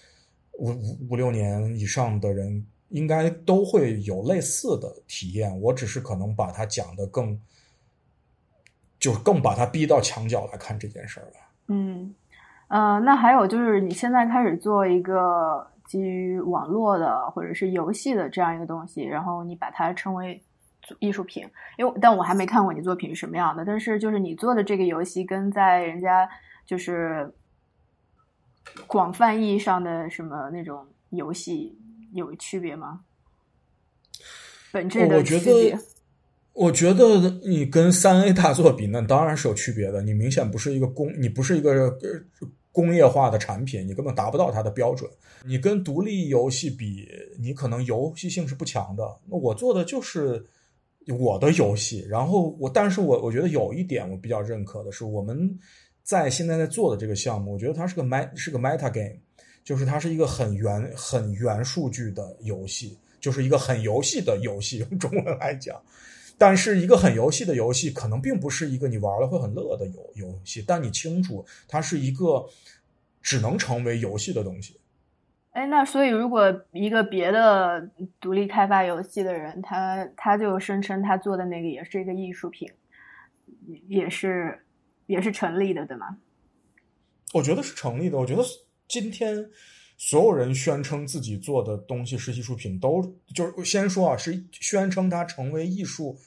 五五五六年以上的人，应该都会有类似的体验。我只是可能把它讲的更。就更把他逼到墙角来看这件事儿了。嗯，呃，那还有就是你现在开始做一个基于网络的或者是游戏的这样一个东西，然后你把它称为艺术品，因为但我还没看过你作品是什么样的，但是就是你做的这个游戏跟在人家就是广泛意义上的什么那种游戏有区别吗？本质的我觉区别得，我觉得你跟三 A 大作比，那当然是有区别的。你明显不是一个工，你不是一个呃工业化的产品，你根本达不到它的标准。你跟独立游戏比，你可能游戏性是不强的。那我做的就是我的游戏，然后我，但是我我觉得有一点我比较认可的是，我们在现在在做的这个项目，我觉得它是个 met 是个 meta game，就是它是一个很元很元数据的游戏，就是一个很游戏的游戏，用中文来讲。但是一个很游戏的游戏，可能并不是一个你玩了会很乐的游游戏，但你清楚它是一个只能成为游戏的东西。哎，那所以如果一个别的独立开发游戏的人，他他就声称他做的那个也是一个艺术品，也是也是成立的，对吗？我觉得是成立的。我觉得今天所有人宣称自己做的东西是艺术品，都就是先说啊，是宣称它成为艺术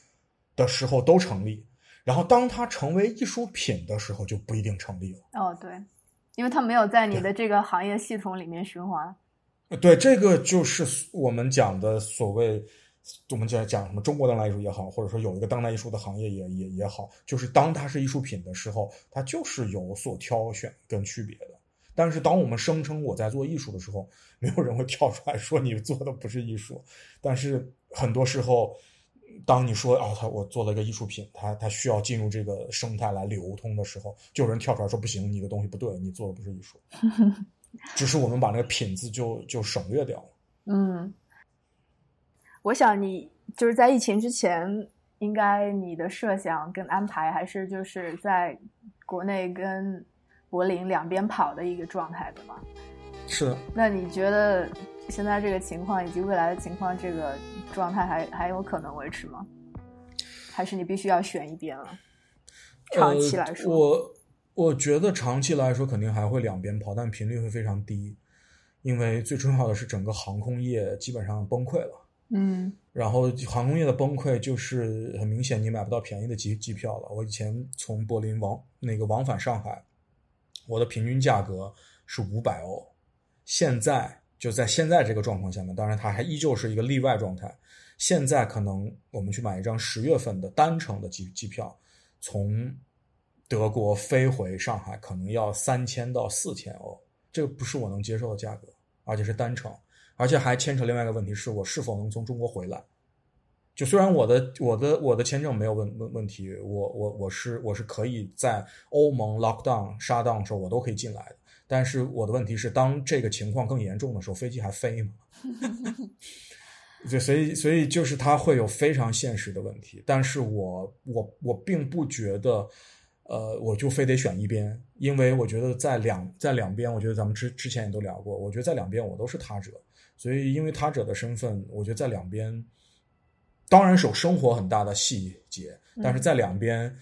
的时候都成立，然后当它成为艺术品的时候就不一定成立了。哦，对，因为它没有在你的这个行业系统里面循环。对，这个就是我们讲的所谓，我们讲讲什么中国当代艺术也好，或者说有一个当代艺术的行业也也也好，就是当它是艺术品的时候，它就是有所挑选跟区别的。但是当我们声称我在做艺术的时候，没有人会跳出来说你做的不是艺术。但是很多时候，当你说啊，他我做了一个艺术品，他他需要进入这个生态来流通的时候，就有人跳出来说不行，你的东西不对，你做的不是艺术，只是我们把那个品字就就省略掉了。嗯，我想你就是在疫情之前，应该你的设想跟安排还是就是在国内跟柏林两边跑的一个状态的嘛？是的。那你觉得现在这个情况以及未来的情况，这个状态还还有可能维持吗？还是你必须要选一边了？长期来说，呃、我我觉得长期来说肯定还会两边跑，但频率会非常低。因为最重要的是，整个航空业基本上崩溃了。嗯，然后航空业的崩溃就是很明显，你买不到便宜的机机票了。我以前从柏林往那个往返上海，我的平均价格是五百欧。现在就在现在这个状况下面，当然它还依旧是一个例外状态。现在可能我们去买一张十月份的单程的机机票，从德国飞回上海，可能要三千到四千欧，这个不是我能接受的价格。而且是单程，而且还牵扯另外一个问题，是我是否能从中国回来。就虽然我的我的我的签证没有问问问题，我我我是我是可以在欧盟 lockdown 杀 down 的时候，我都可以进来的。但是我的问题是，当这个情况更严重的时候，飞机还飞吗？对，所以所以就是它会有非常现实的问题。但是我我我并不觉得。呃，我就非得选一边，因为我觉得在两在两边，我觉得咱们之之前也都聊过，我觉得在两边我都是他者，所以因为他者的身份，我觉得在两边，当然是有生活很大的细节，但是在两边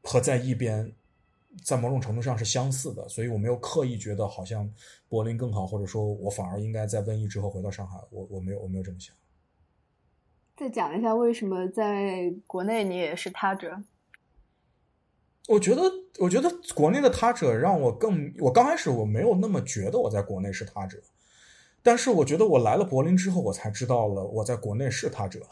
和在一边，在某种程度上是相似的，所以我没有刻意觉得好像柏林更好，或者说我反而应该在瘟疫之后回到上海，我我没有我没有这么想。再讲一下为什么在国内你也是他者。我觉得，我觉得国内的他者让我更，我刚开始我没有那么觉得我在国内是他者，但是我觉得我来了柏林之后，我才知道了我在国内是他者。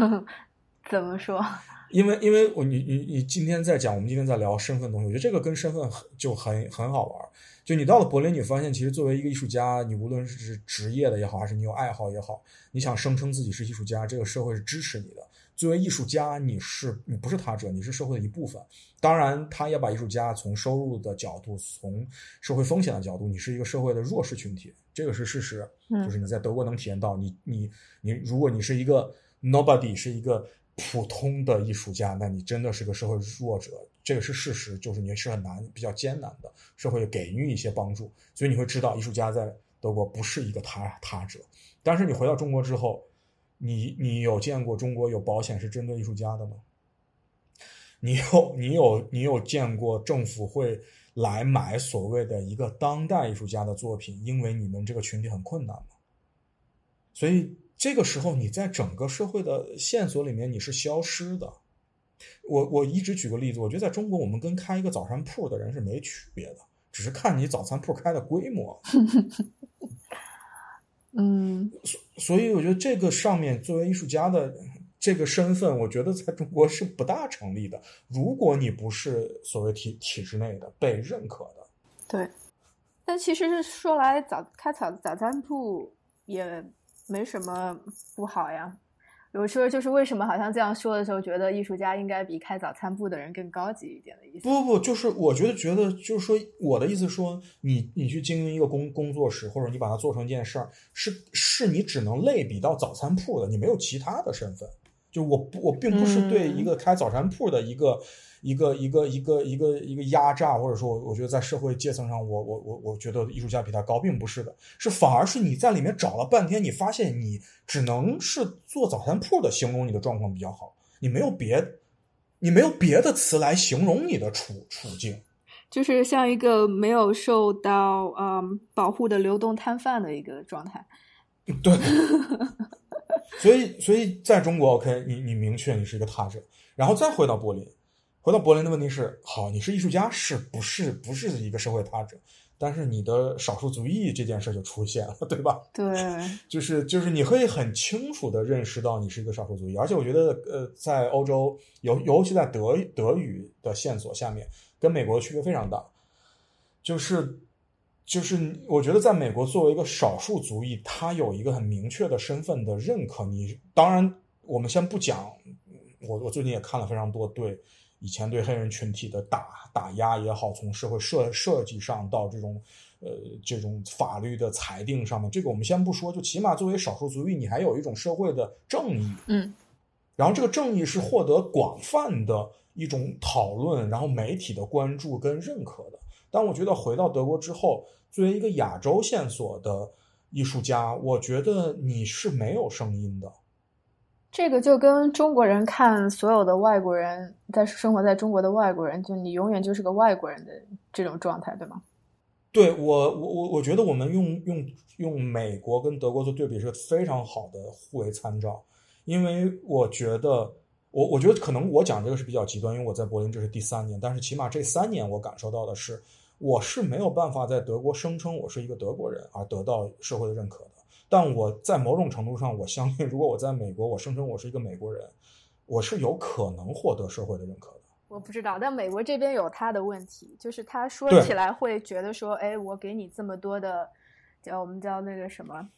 怎么说？因为，因为我你你你今天在讲，我们今天在聊身份东西，我觉得这个跟身份就很很好玩。就你到了柏林，你发现其实作为一个艺术家，你无论是职业的也好，还是你有爱好也好，你想声称自己是艺术家，这个社会是支持你的。作为艺术家，你是你不是他者，你是社会的一部分。当然，他也把艺术家从收入的角度，从社会风险的角度，你是一个社会的弱势群体，这个是事实。就是你在德国能体验到，你你你，如果你是一个 nobody，是一个普通的艺术家，那你真的是个社会弱者，这个是事实。就是你是很难、比较艰难的，社会给予一些帮助，所以你会知道，艺术家在德国不是一个他他者。但是你回到中国之后，你你有见过中国有保险是针对艺术家的吗？你有你有你有见过政府会来买所谓的一个当代艺术家的作品，因为你们这个群体很困难吗？所以这个时候你在整个社会的线索里面你是消失的。我我一直举个例子，我觉得在中国我们跟开一个早餐铺的人是没区别的，只是看你早餐铺开的规模。嗯，所所以我觉得这个上面作为艺术家的这个身份，我觉得在中国是不大成立的。如果你不是所谓体体制内的被认可的，对。但其实说来，早开早早餐铺也没什么不好呀。有时候就是为什么好像这样说的时候，觉得艺术家应该比开早餐铺的人更高级一点的意思？不不不，就是我觉得觉得就是说，我的意思说，你你去经营一个工工作室，或者你把它做成一件事儿，是是你只能类比到早餐铺的，你没有其他的身份。就我我并不是对一个开早餐铺的一个一个一个一个一个一个压榨，或者说，我觉得在社会阶层上，我我我我觉得艺术家比他高，并不是的，是反而是你在里面找了半天，你发现你只能是做早餐铺的形容你的状况比较好，你没有别你没有别的词来形容你的处处境，就是像一个没有受到嗯保护的流动摊贩的一个状态。对。所以，所以在中国，OK，你你明确你是一个他者，然后再回到柏林，回到柏林的问题是：好，你是艺术家，是不是不是一个社会他者？但是你的少数族裔这件事就出现了，对吧？对，就是就是你可以很清楚的认识到你是一个少数族裔，而且我觉得，呃，在欧洲，尤尤其在德德语的线索下面，跟美国的区别非常大，就是。就是我觉得，在美国作为一个少数族裔，他有一个很明确的身份的认可。你当然，我们先不讲，我我最近也看了非常多对以前对黑人群体的打打压也好，从社会设设计上到这种呃这种法律的裁定上面，这个我们先不说，就起码作为少数族裔，你还有一种社会的正义，嗯，然后这个正义是获得广泛的一种讨论，然后媒体的关注跟认可的。但我觉得回到德国之后，作为一个亚洲线索的艺术家，我觉得你是没有声音的。这个就跟中国人看所有的外国人在生活在中国的外国人，就你永远就是个外国人的这种状态，对吗？对我，我我我觉得我们用用用美国跟德国做对比是非常好的互为参照，因为我觉得我我觉得可能我讲这个是比较极端，因为我在柏林这是第三年，但是起码这三年我感受到的是，我是没有办法在德国声称我是一个德国人而得到社会的认可的。但我在某种程度上，我相信，如果我在美国，我声称我是一个美国人，我是有可能获得社会的认可的。我不知道，但美国这边有他的问题，就是他说起来会觉得说，哎，我给你这么多的，叫我们叫那个什么，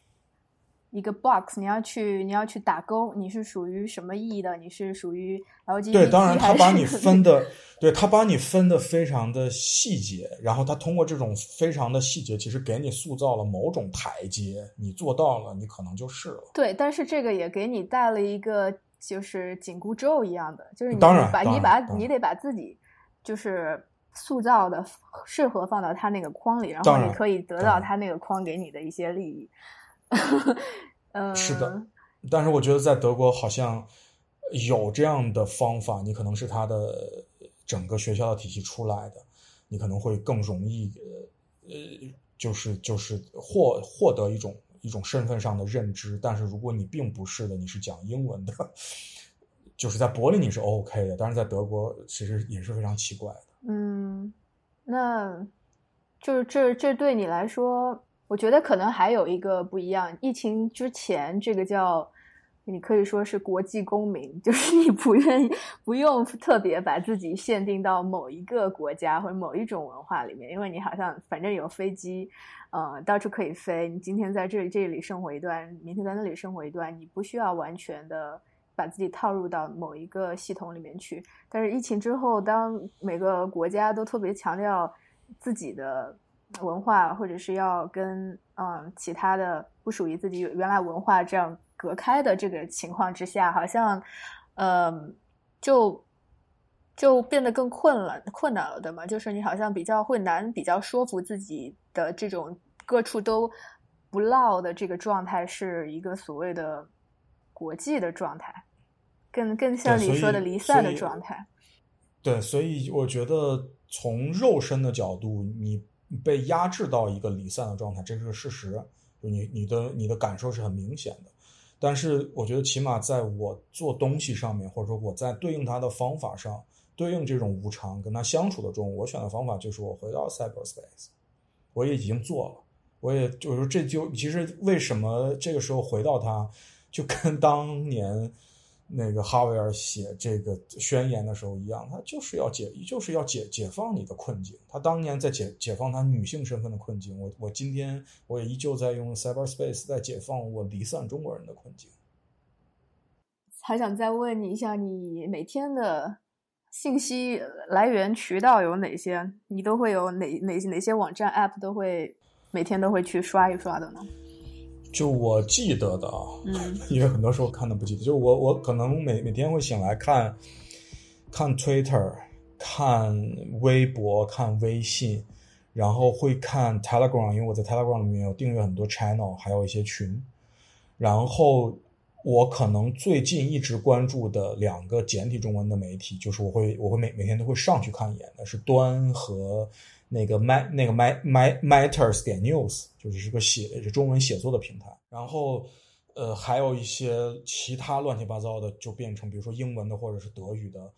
一个 box，你要去你要去打勾，你是属于什么意义的？你是属于 LGBT 对，当然他把你分的，对他把你分的非常的细节，然后他通过这种非常的细节，其实给你塑造了某种台阶，你做到了，你可能就是了。对，但是这个也给你带了一个就是紧箍咒一样的，就是你当然当把你把你得把自己就是塑造的适合放到他那个框里，然后你可以得到他那个框给你的一些利益。嗯，是的，但是我觉得在德国好像有这样的方法，你可能是他的整个学校的体系出来的，你可能会更容易呃呃，就是就是获获得一种一种身份上的认知。但是如果你并不是的，你是讲英文的，就是在柏林你是 OK 的，但是在德国其实也是非常奇怪的。嗯，那就是这这对你来说，我觉得可能还有一个不一样。疫情之前，这个叫你可以说是国际公民，就是你不愿意不用特别把自己限定到某一个国家或者某一种文化里面，因为你好像反正有飞机，呃，到处可以飞。你今天在这里这里生活一段，明天在那里生活一段，你不需要完全的。把自己套入到某一个系统里面去，但是疫情之后，当每个国家都特别强调自己的文化，或者是要跟嗯其他的不属于自己原来文化这样隔开的这个情况之下，好像嗯就就变得更困了困难了，对吗？就是你好像比较会难，比较说服自己的这种各处都不落的这个状态，是一个所谓的国际的状态。更更像你说的离散的状态。对，所以我觉得从肉身的角度，你被压制到一个离散的状态，这是个事实，就你你的你的感受是很明显的。但是我觉得，起码在我做东西上面，或者说我在对应它的方法上，对应这种无常跟它相处的中，我选的方法就是我回到 cyberspace，我也已经做了，我也就是说这就其实为什么这个时候回到它，就跟当年。那个哈维尔写这个宣言的时候一样，他就是要解，就是要解解放你的困境。他当年在解解放他女性身份的困境，我我今天我也依旧在用 cyberspace 在解放我离散中国人的困境。还想再问你一下，你每天的信息来源渠道有哪些？你都会有哪哪哪些网站 app 都会每天都会去刷一刷的呢？就我记得的啊，嗯，因为很多时候看的不记得，就我我可能每每天会醒来看，看 Twitter，看微博，看微信，然后会看 Telegram，因为我在 Telegram 里面有订阅很多 channel，还有一些群，然后我可能最近一直关注的两个简体中文的媒体，就是我会我会每每天都会上去看一眼的，是端和。那个 my 那个 my my matters 点 news 就是是个写中文写作的平台，然后呃还有一些其他乱七八糟的就变成比如说英文的或者是德语的，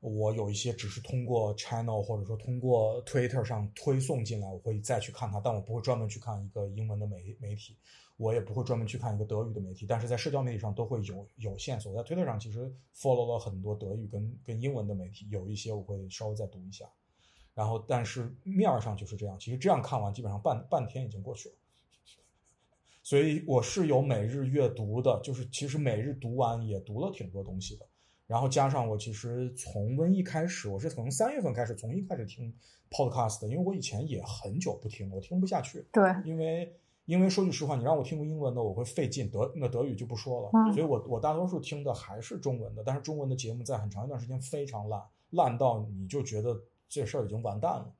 我有一些只是通过 channel 或者说通过 Twitter 上推送进来，我会再去看它，但我不会专门去看一个英文的媒媒体，我也不会专门去看一个德语的媒体，但是在社交媒体上都会有有线索，在 Twitter 上其实 follow 了很多德语跟跟英文的媒体，有一些我会稍微再读一下。然后，但是面儿上就是这样。其实这样看完，基本上半半天已经过去了。所以我是有每日阅读的，就是其实每日读完也读了挺多东西的。然后加上我其实从瘟疫开始，我是从三月份开始从一开始听 podcast 的，因为我以前也很久不听，我听不下去。对，因为因为说句实话，你让我听个英文的，我会费劲，德那德语就不说了。嗯所以我我大多数听的还是中文的，但是中文的节目在很长一段时间非常烂，烂到你就觉得这事儿已经完蛋了。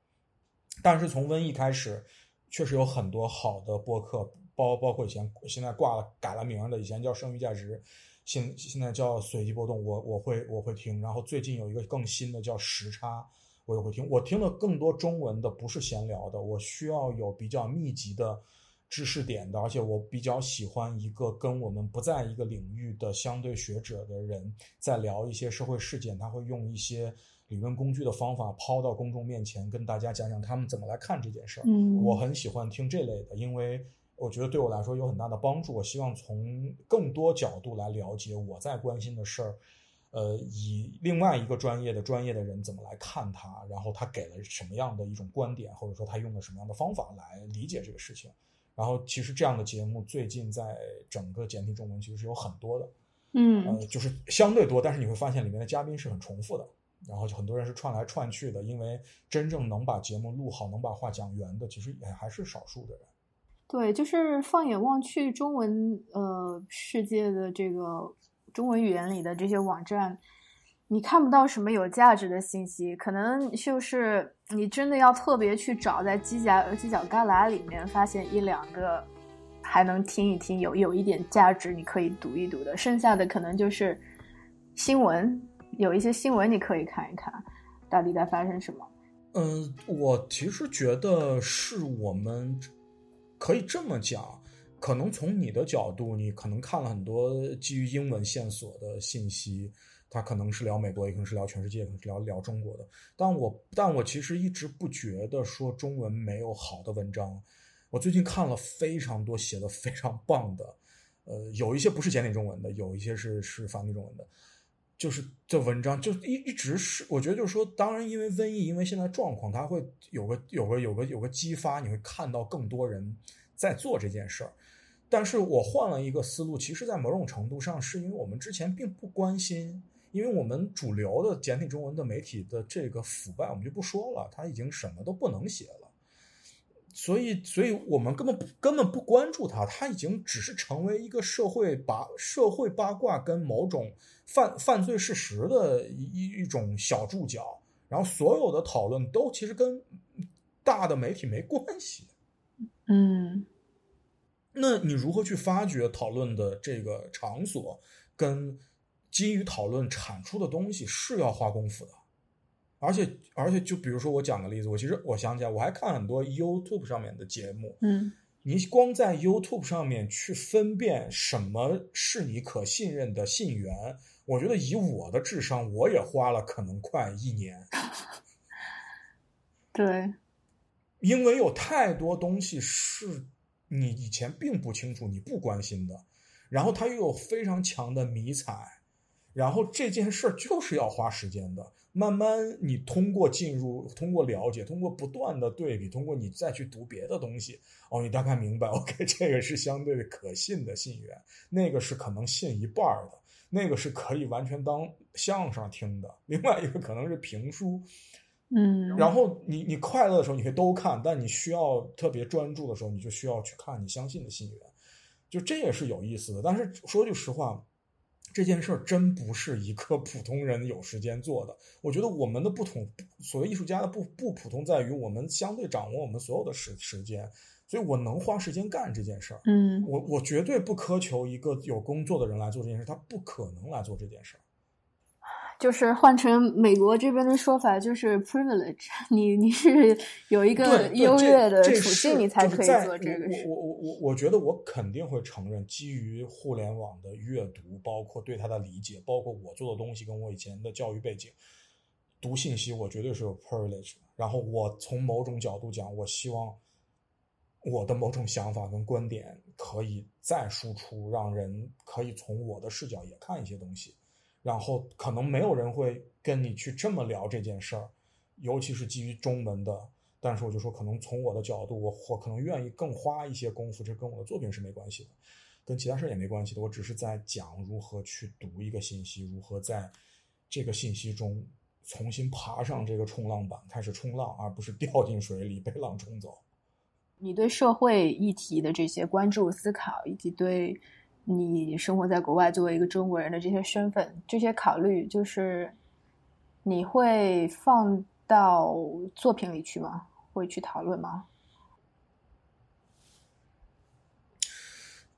但是从瘟疫开始，确实有很多好的播客，包包括以前现在挂了改了名的，以前叫剩余价值，现现在叫随机波动，我我会我会听。然后最近有一个更新的叫时差，我也会听。我听的更多中文的，不是闲聊的，我需要有比较密集的知识点的，而且我比较喜欢一个跟我们不在一个领域的相对学者的人在聊一些社会事件，他会用一些理论工具的方法抛到公众面前，跟大家讲讲他们怎么来看这件事儿。嗯我很喜欢听这类的，因为我觉得对我来说有很大的帮助。我希望从更多角度来了解我在关心的事儿，呃，以另外一个专业的专业的人怎么来看他，然后他给了什么样的一种观点，或者说他用了什么样的方法来理解这个事情。然后其实这样的节目最近在整个简体中文其实是有很多的，嗯呃，就是相对多，但是你会发现里面的嘉宾是很重复的，然后就很多人是串来串去的，因为真正能把节目录好、能把话讲圆的，其实也还是少数的人。对，就是放眼望去，中文呃世界的这个中文语言里的这些网站，你看不到什么有价值的信息，可能就是你真的要特别去找，在犄角犄角旮旯里面发现一两个还能听一听，有有一点价值，你可以读一读的，剩下的可能就是新闻，有一些新闻你可以看一看，到底在发生什么。嗯，我其实觉得是我们可以这么讲，可能从你的角度，你可能看了很多基于英文线索的信息，它可能是聊美国，也可能是聊全世界，可能是聊聊中国的。但我但我其实一直不觉得说中文没有好的文章。我最近看了非常多写的非常棒的，呃，有一些不是简体中文的，有一些是是繁体中文的。就是这文章就一一直是，我觉得就是说，当然因为瘟疫，因为现在状况，它会有个有个有个有个激发，你会看到更多人在做这件事儿。但是我换了一个思路，其实，在某种程度上，是因为我们之前并不关心，因为我们主流的简体中文的媒体的这个腐败，我们就不说了，它已经什么都不能写了。所以，所以我们根本不根本不关注他，他已经只是成为一个社会八社会八卦跟某种犯犯罪事实的一一一种小注脚，然后所有的讨论都其实跟大的媒体没关系。嗯那你如何去发掘讨论的这个场所，跟基于讨论产出的东西是要花功夫的，而且而且就比如说我讲个例子，我其实我想起来，我还看很多 YouTube 上面的节目，嗯你光在 YouTube 上面去分辨什么是你可信任的信源，我觉得以我的智商，我也花了可能快一年，对，因为有太多东西是你以前并不清楚、你不关心的，然后它又有非常强的迷彩，然后这件事儿就是要花时间的。慢慢你通过进入、通过了解、通过不断的对比、通过你再去读别的东西，哦，你大概明白，OK，这个是相对可信的信源，那个是可能信一半的，那个是可以完全当相声听的，另外一个可能是评书。嗯，然后你你快乐的时候你可以都看，但你需要特别专注的时候，你就需要去看你相信的信源，就这也是有意思的。但是说句实话，这件事儿真不是一个普通人有时间做的。我觉得我们的不同，所谓艺术家的不不普通在于我们相对掌握我们所有的时时间，所以我能花时间干这件事儿。嗯我我绝对不苛求一个有工作的人来做这件事，他不可能来做这件事儿。就是换成美国这边的说法，就是 privilege，你你是有一个优越的处境，你才可以做这个事。我我我我我觉得我肯定会承认，基于互联网的阅读，包括对它的理解，包括我做的东西跟我以前的教育背景，读信息我绝对是有 privilege。然后我从某种角度讲，我希望我的某种想法跟观点可以再输出，让人可以从我的视角也看一些东西。然后可能没有人会跟你去这么聊这件事儿，尤其是基于中文的但是我就说，可能从我的角度，我我可能愿意更花一些功夫，这跟我的作品是没关系的，跟其他事儿也没关系的。我只是在讲如何去读一个信息，如何在这个信息中重新爬上这个冲浪板，开始冲浪，而不是掉进水里被浪冲走。你对社会议题的这些关注、思考，以及对你生活在国外作为一个中国人的这些身份、这些考虑，就是你会放到作品里去吗？会去讨论吗？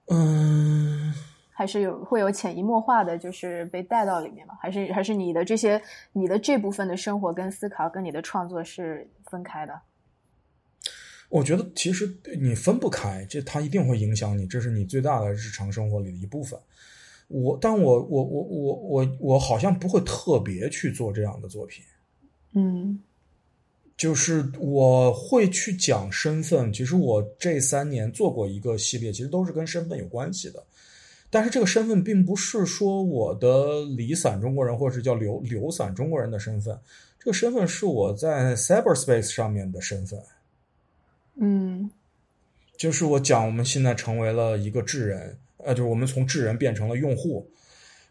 嗯，还是有会有潜移默化的，就是被带到里面吗？还是还是你的这些你的这部分的生活跟思考跟你的创作是分开的？我觉得其实你分不开，这它一定会影响你，这是你最大的日常生活里的一部分。我，但我我我我我我好像不会特别去做这样的作品。嗯。就是我会去讲身份，其实我这三年做过一个系列，其实都是跟身份有关系的。但是这个身份并不是说我的离散中国人，或者是叫流流散中国人的身份。这个身份是我在 cyberspace 上面的身份。嗯，就是我讲我们现在成为了一个智人，呃，就是我们从智人变成了用户，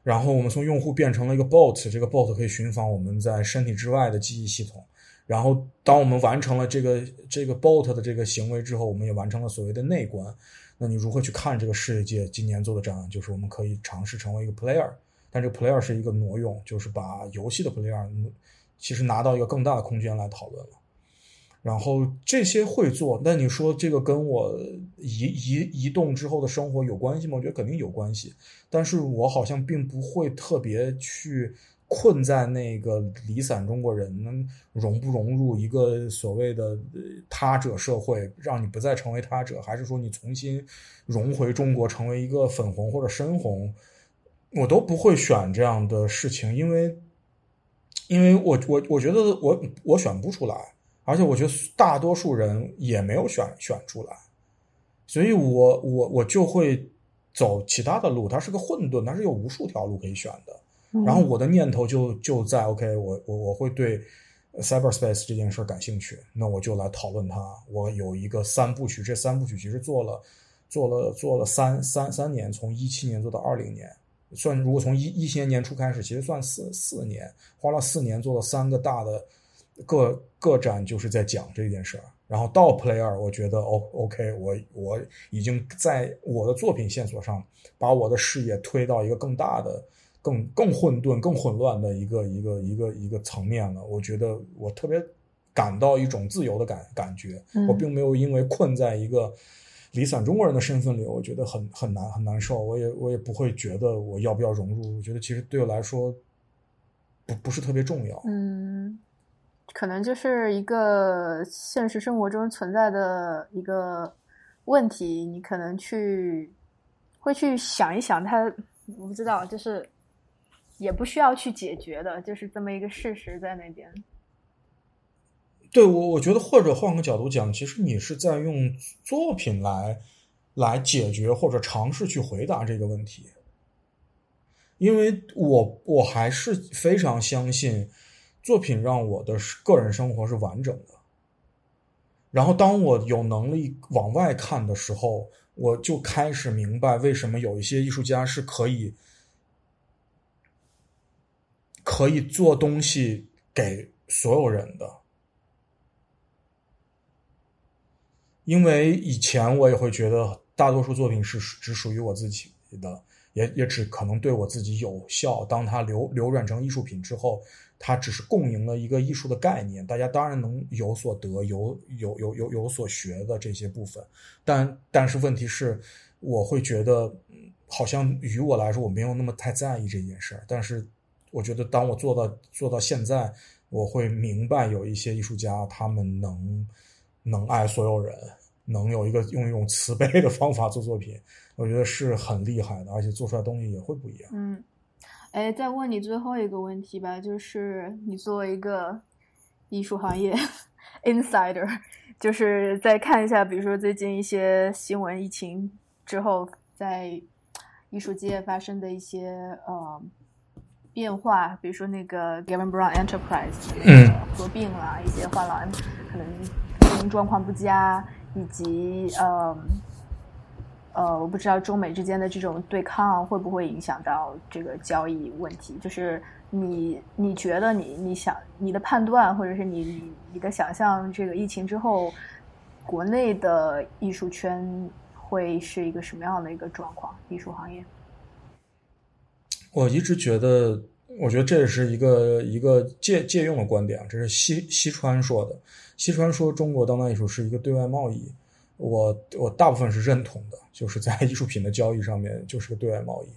然后我们从用户变成了一个 bot，这个 bot 可以寻访我们在身体之外的记忆系统。然后，当我们完成了这个这个 bot 的这个行为之后，我们也完成了所谓的内观。那你如何去看这个世界？今年做的展览就是我们可以尝试成为一个 player，但这个 player 是一个挪用，就是把游戏的 player 其实拿到一个更大的空间来讨论了。然后这些会做，那你说这个跟我移移移动之后的生活有关系吗？我觉得肯定有关系，但是我好像并不会特别去。困在那个离散中国人，融不融入一个所谓的他者社会，让你不再成为他者，还是说你重新融回中国，成为一个粉红或者深红，我都不会选这样的事情，因为，因为我我我觉得我我选不出来，而且我觉得大多数人也没有选选出来，所以我我我就会走其他的路，它是个混沌，它是有无数条路可以选的。然后我的念头就就在 OK，我我我会对 cyberspace 这件事感兴趣，那我就来讨论它。我有一个三部曲，这三部曲其实做了做了做了三三三年，从一七年做到二零年，算如果从一一七年年初开始，其实算四四年，花了四年做了三个大的各各展，就是在讲这件事儿。然后到 player，我觉得 O OK，我我已经在我的作品线索上把我的视野推到一个更大的。更更混沌、更混乱的一个一个一个一个层面了。我觉得我特别感到一种自由的感感觉。我并没有因为困在一个离散中国人的身份里，我觉得很很难很难受。我也我也不会觉得我要不要融入。我觉得其实对我来说不不是特别重要。嗯，可能就是一个现实生活中存在的一个问题，你可能去会去想一想它。我不知道，就是。也不需要去解决的，就是这么一个事实在那边。对我，我觉得或者换个角度讲，其实你是在用作品来来解决或者尝试去回答这个问题。因为我我还是非常相信作品让我的个人生活是完整的。然后当我有能力往外看的时候，我就开始明白为什么有一些艺术家是可以。可以做东西给所有人的，因为以前我也会觉得大多数作品是只属于我自己的，也也只可能对我自己有效。当它流流转成艺术品之后，它只是共赢了一个艺术的概念，大家当然能有所得，有有有有有所学的这些部分。但但是问题是，我会觉得，好像于我来说，我没有那么太在意这件事儿，但是。我觉得，当我做到做到现在，我会明白有一些艺术家，他们能能爱所有人，能有一个用一种慈悲的方法做作品，我觉得是很厉害的，而且做出来东西也会不一样。嗯，哎，再问你最后一个问题吧，就是你作为一个艺术行业 insider，就是再看一下，比如说最近一些新闻，疫情之后在艺术界发生的一些呃。变化，比如说那个 Gavin Brown Enterprise 嗯合并了一些画廊，可能经营状况不佳，以及呃呃，我不知道中美之间的这种对抗会不会影响到这个交易问题。就是你你觉得你你想你的判断，或者是你你你的想象，这个疫情之后，国内的艺术圈会是一个什么样的一个状况？艺术行业？我一直觉得，我觉得这是一个一个借借用的观点，这是西西川说的。西川说中国当代艺术是一个对外贸易，我我大部分是认同的，就是在艺术品的交易上面就是个对外贸易。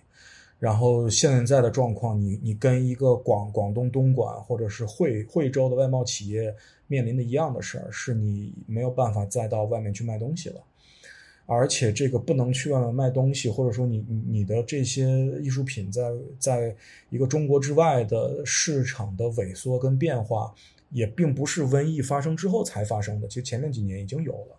然后现在的状况，你你跟一个广广东东莞或者是惠惠州的外贸企业面临的一样的事儿，是你没有办法再到外面去卖东西了。而且这个不能去外面卖东西，或者说你你的这些艺术品在在一个中国之外的市场的萎缩跟变化，也并不是瘟疫发生之后才发生的，其实前面几年已经有了。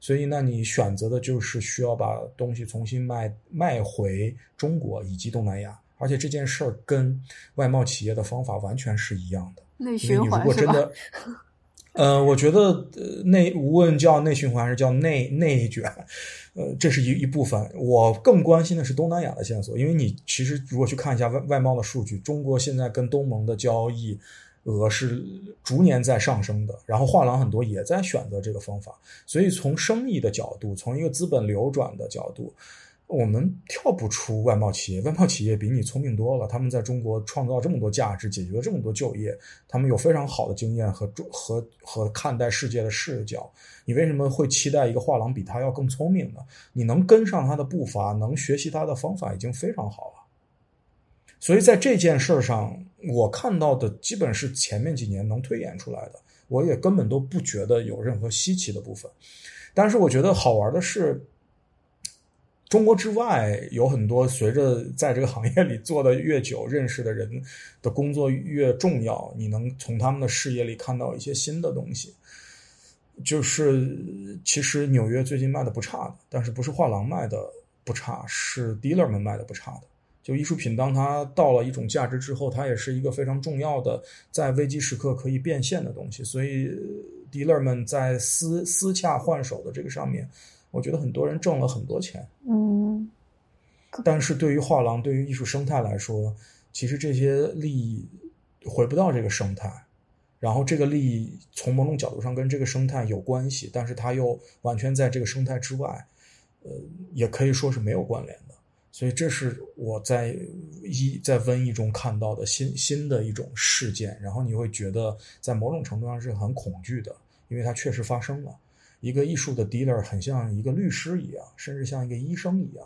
所以，那你选择的就是需要把东西重新卖卖回中国以及东南亚，而且这件事儿跟外贸企业的方法完全是一样的。内循环是吧？呃，我觉得内无论叫内循环还是叫内内卷，呃，这是一一部分。我更关心的是东南亚的线索，因为你其实如果去看一下外外贸的数据，中国现在跟东盟的交易额是逐年在上升的，然后画廊很多也在选择这个方法，所以从生意的角度，从一个资本流转的角度。我们跳不出外贸企业，外贸企业比你聪明多了。他们在中国创造这么多价值，解决了这么多就业，他们有非常好的经验和和和看待世界的视角。你为什么会期待一个画廊比他要更聪明呢？你能跟上他的步伐，能学习他的方法，已经非常好了。所以在这件事上，我看到的基本是前面几年能推演出来的，我也根本都不觉得有任何稀奇的部分。但是我觉得好玩的是。中国之外有很多，随着在这个行业里做的越久，认识的人的工作越重要，你能从他们的视野里看到一些新的东西。就是其实纽约最近卖的不差的，但是不是画廊卖的不差，是 dealer 们卖的不差的。就艺术品，当它到了一种价值之后，它也是一个非常重要的在危机时刻可以变现的东西。所以 dealer 们在私私洽换手的这个上面。我觉得很多人挣了很多钱，嗯，但是对于画廊、对于艺术生态来说，其实这些利益回不到这个生态，然后这个利益从某种角度上跟这个生态有关系，但是它又完全在这个生态之外，呃，也可以说是没有关联的。所以这是我在一在瘟疫中看到的新新的一种事件，然后你会觉得在某种程度上是很恐惧的，因为它确实发生了。一个艺术的 dealer 很像一个律师一样，甚至像一个医生一样，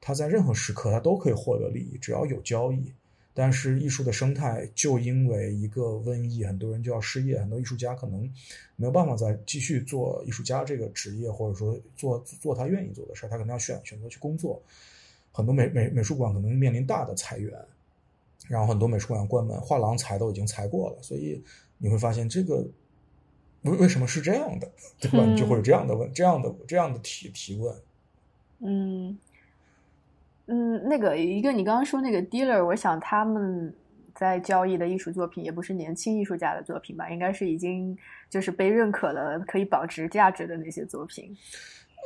他在任何时刻他都可以获得利益，只要有交易。但是艺术的生态就因为一个瘟疫，很多人就要失业，很多艺术家可能没有办法再继续做艺术家这个职业，或者说做做他愿意做的事，他可能要选选择去工作。很多美美美术馆可能面临大的裁员，然后很多美术馆关门，画廊裁都已经裁过了，所以你会发现这个。为为什么是这样的，对吧？你就会有这样的问，这样的这样的提提问。嗯嗯，那个一个你刚刚说那个 dealer，我想他们在交易的艺术作品也不是年轻艺术家的作品吧？应该是已经就是被认可了可以保值价值的那些作品。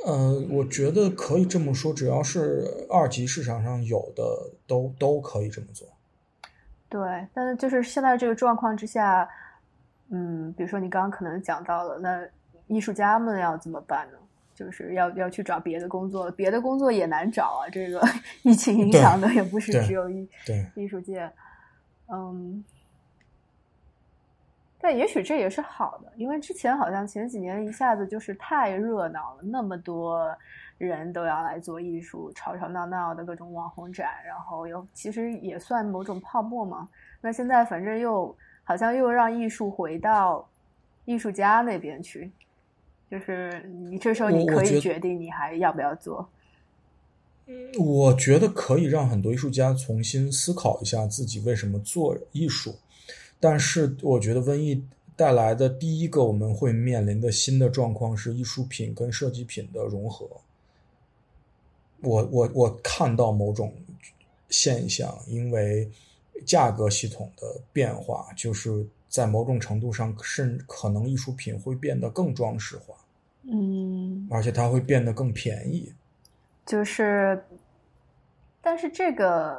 呃，我觉得可以这么说，只要是二级市场上有的，都都可以这么做。对，但是就是现在这个状况之下。嗯，比如说你刚刚可能讲到了，那艺术家们要怎么办呢？就是要要去找别的工作，别的工作也难找啊。这个 疫情影响的也不是只有艺艺术界，嗯，但也许这也是好的，因为之前好像前几年一下子就是太热闹了，那么多人都要来做艺术，吵吵闹闹的各种网红展，然后又其实也算某种泡沫嘛。那现在反正又。好像又让艺术回到艺术家那边去，就是你这时候你可以决定你还要不要做。我觉得可以让很多艺术家重新思考一下自己为什么做艺术，但是我觉得瘟疫带来的第一个我们会面临的新的状况是艺术品跟设计品的融合。我我我看到某种现象，因为。价格系统的变化，就是在某种程度上，甚可能艺术品会变得更装饰化，嗯，而且它会变得更便宜。就是，但是这个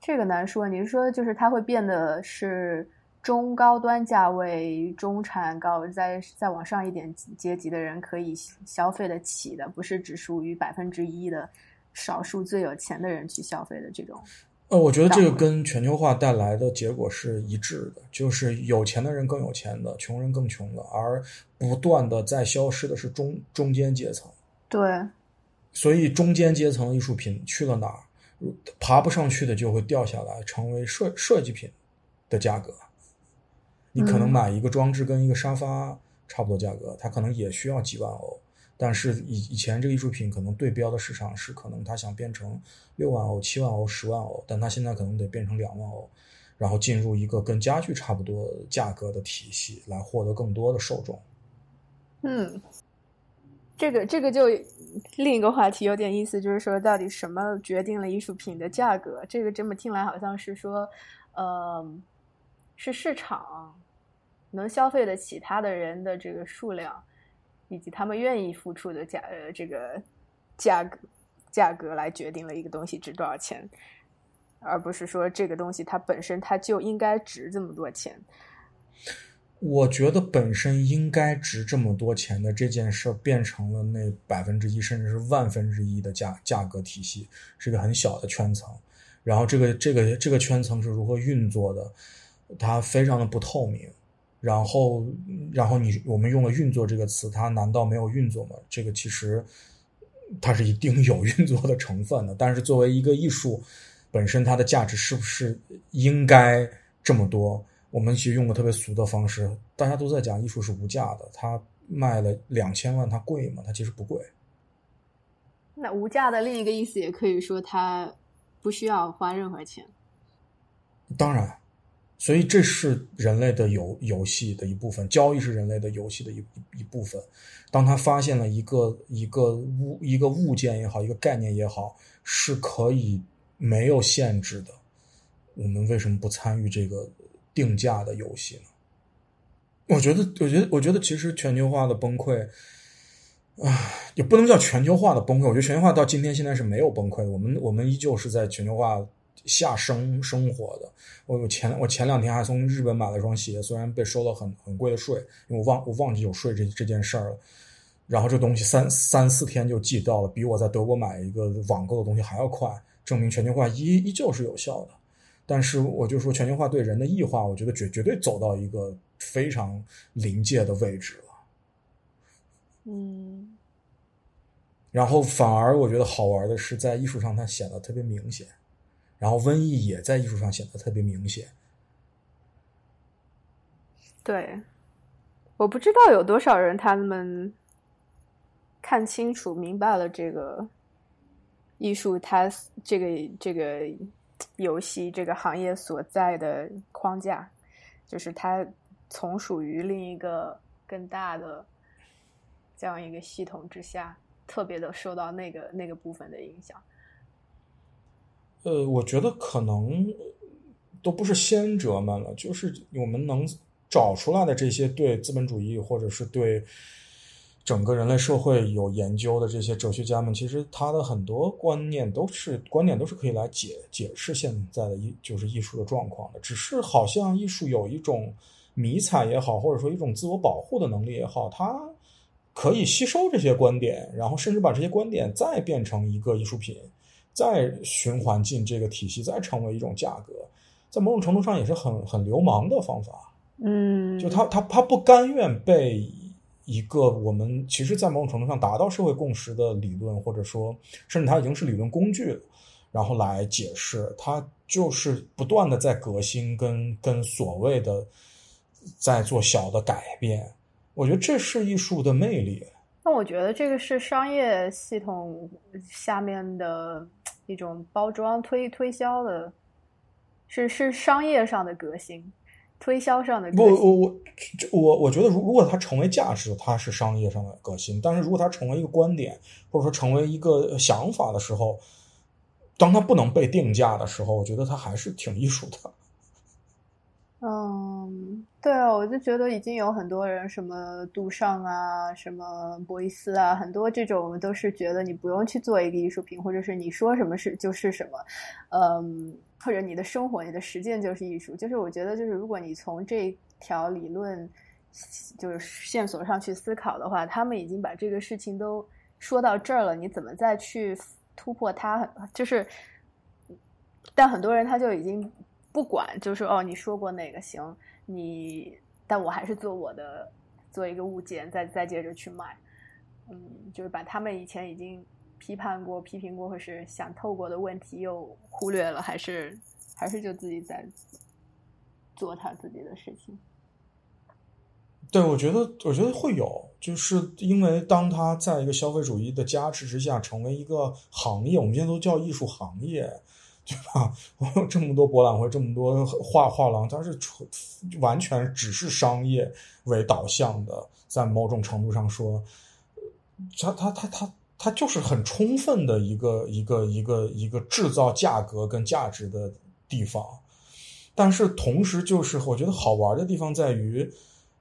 这个难说。你是说，就是它会变得是中高端价位、中产高再再往上一点阶级的人可以消费得起的，不是只属于百分之一的少数最有钱的人去消费的这种。呃，我觉得这个跟全球化带来的结果是一致的，就是有钱的人更有钱的，穷人更穷的，而不断的在消失的是中中间阶层。对，所以中间阶层艺术品去了哪儿，爬不上去的就会掉下来，成为设设计品的价格。你可能嗯买一个装置跟一个沙发差不多价格，它可能也需要几万欧，但是以以前这个艺术品可能对标的市场是可能他想变成六万欧、七万欧、十万欧，但他现在可能得变成两万欧，然后进入一个跟家具差不多价格的体系，来获得更多的受众。嗯，这个这个就另一个话题有点意思，就是说到底什么决定了艺术品的价格？这个这么听来好像是说，呃，是市场能消费得起它的人的这个数量，以及他们愿意付出的价呃这个价格价格来决定了一个东西值多少钱，而不是说这个东西它本身它就应该值这么多钱。我觉得本身应该值这么多钱的这件事，变成了那百分之一甚至是万分之一的价价格体系，是一个很小的圈层。然后这个这个这个圈层是如何运作的，它非常的不透明。然后然后你我们用了“运作”这个词，它难道没有运作吗？这个其实它是一定有运作的成分的。但是作为一个艺术本身，它的价值是不是应该这么多？我们其实用个特别俗的方式，大家都在讲艺术是无价的，它卖了两千万，它贵吗？它其实不贵。那无价的另一个意思也可以说它不需要花任何钱。当然，所以这是人类的游游戏的一部分，交易是人类的游戏的一一部分。当他发现了一个一个物一个物件也好，一个概念也好，是可以没有限制的，我们为什么不参与这个定价的游戏呢？我觉得，我觉得，我觉得，其实全球化的崩溃，啊，也不能叫全球化的崩溃。我觉得全球化到今天现在是没有崩溃，我们我们依旧是在全球化下生生活的。我我前我前两天还从日本买了双鞋，虽然被收了很很贵的税，因为我忘我忘记有税这这件事儿了。然后这东西三三四天就寄到了，比我在德国买一个网购的东西还要快，证明全球化依依旧是有效的。但是我就说全球化对人的异化，我觉得绝绝对走到一个非常临界的位置了。嗯，然后反而我觉得好玩的是，在艺术上它显得特别明显，然后瘟疫也在艺术上显得特别明显。对，我不知道有多少人他们看清楚、明白了这个艺术它这个这个游戏这个行业所在的框架，就是它从属于另一个更大的这样一个系统之下，特别的受到那个那个部分的影响。呃，我觉得可能都不是先哲们了，就是我们能找出来的这些对资本主义或者是对整个人类社会有研究的这些哲学家们，其实他的很多观念都是观点都是可以来解解释现在的艺就是艺术的状况的，只是好像艺术有一种迷彩也好，或者说一种自我保护的能力也好，它可以吸收这些观点，然后甚至把这些观点再变成一个艺术品。再循环进这个体系，再成为一种价格，在某种程度上也是很很流氓的方法。嗯，就他他他不甘愿被一个我们其实，在某种程度上达到社会共识的理论，或者说甚至它已经是理论工具了，然后来解释，它就是不断的在革新跟跟所谓的在做小的改变。我觉得这是艺术的魅力。那我觉得这个是商业系统下面的一种包装推推销的，是是商业上的革新，推销上的革不，新。我我我我觉得，如如果它成为价值，它是商业上的革新；但是如果它成为一个观点，或者说成为一个想法的时候，当它不能被定价的时候，我觉得它还是挺艺术的。嗯，对啊，我就觉得已经有很多人，什么杜尚啊，什么博伊斯啊，很多这种都是觉得你不用去做一个艺术品，或者是你说什么是就是什么，嗯，或者你的生活、你的实践就是艺术。就是我觉得，就是如果你从这条理论就是线索上去思考的话，他们已经把这个事情都说到这儿了，你怎么再去突破它？就是，但很多人他就已经。不管就是哦，你说过哪个行，你但我还是做我的，做一个物件，再再接着去卖，嗯，就是把他们以前已经批判过、批评过或是想透过的问题又忽略了，还是还是就自己在做他自己的事情。对，我觉得我觉得会有，就是因为当他在一个消费主义的加持之下，成为一个行业，我们现在都叫艺术行业。对吧？我有这么多博览会，这么多画画廊，它是纯完全只是商业为导向的。在某种程度上说，它它它它它就是很充分的一个一个一个一个制造价格跟价值的地方。但是同时，就是我觉得好玩的地方在于，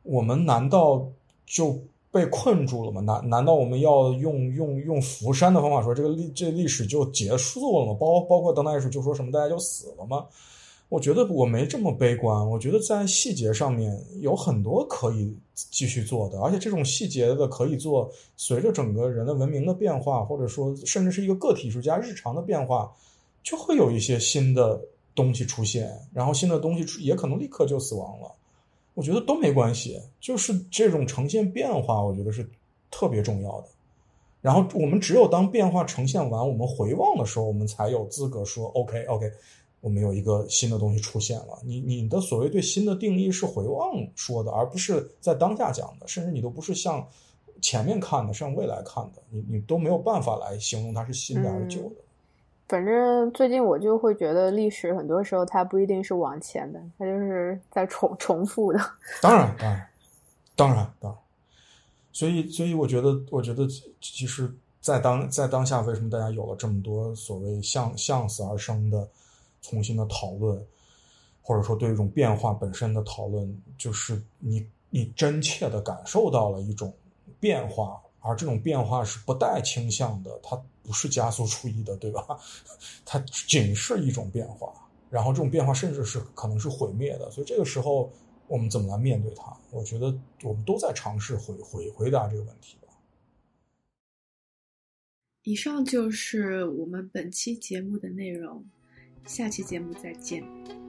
我们难道就？被困住了吗？难难道我们要用用用福山的方法说这个历这历史就结束了吗？包包括当代艺术就说什么大家就死了吗？我觉得我没这么悲观。我觉得在细节上面有很多可以继续做的，而且这种细节的可以做，随着整个人的文明的变化，或者说甚至是一个个体艺术家日常的变化，就会有一些新的东西出现，然后新的东西也可能立刻就死亡了。我觉得都没关系，就是这种呈现变化，我觉得是特别重要的。然后我们只有当变化呈现完，我们回望的时候，我们才有资格说 “OK OK”，我们有一个新的东西出现了。你你的所谓对新的定义是回望说的，而不是在当下讲的，甚至你都不是向前面看的，向未来看的，你你都没有办法来形容它是新的还是旧的。反正最近我就会觉得历史很多时候它不一定是往前的，它就是在重 重复的。当然，当然，当然，当然。所以，所以我觉得，我觉得其实，在当在当下，为什么大家有了这么多所谓向向死而生的重新的讨论，或者说对一种变化本身的讨论，就是你你真切的感受到了一种变化，而这种变化是不带倾向的，它。不是加速出一的，对吧？它仅是一种变化，然后这种变化甚至是可能是毁灭的。所以这个时候，我们怎么来面对它？我觉得我们都在尝试回回回答这个问题吧。以上就是我们本期节目的内容，下期节目再见。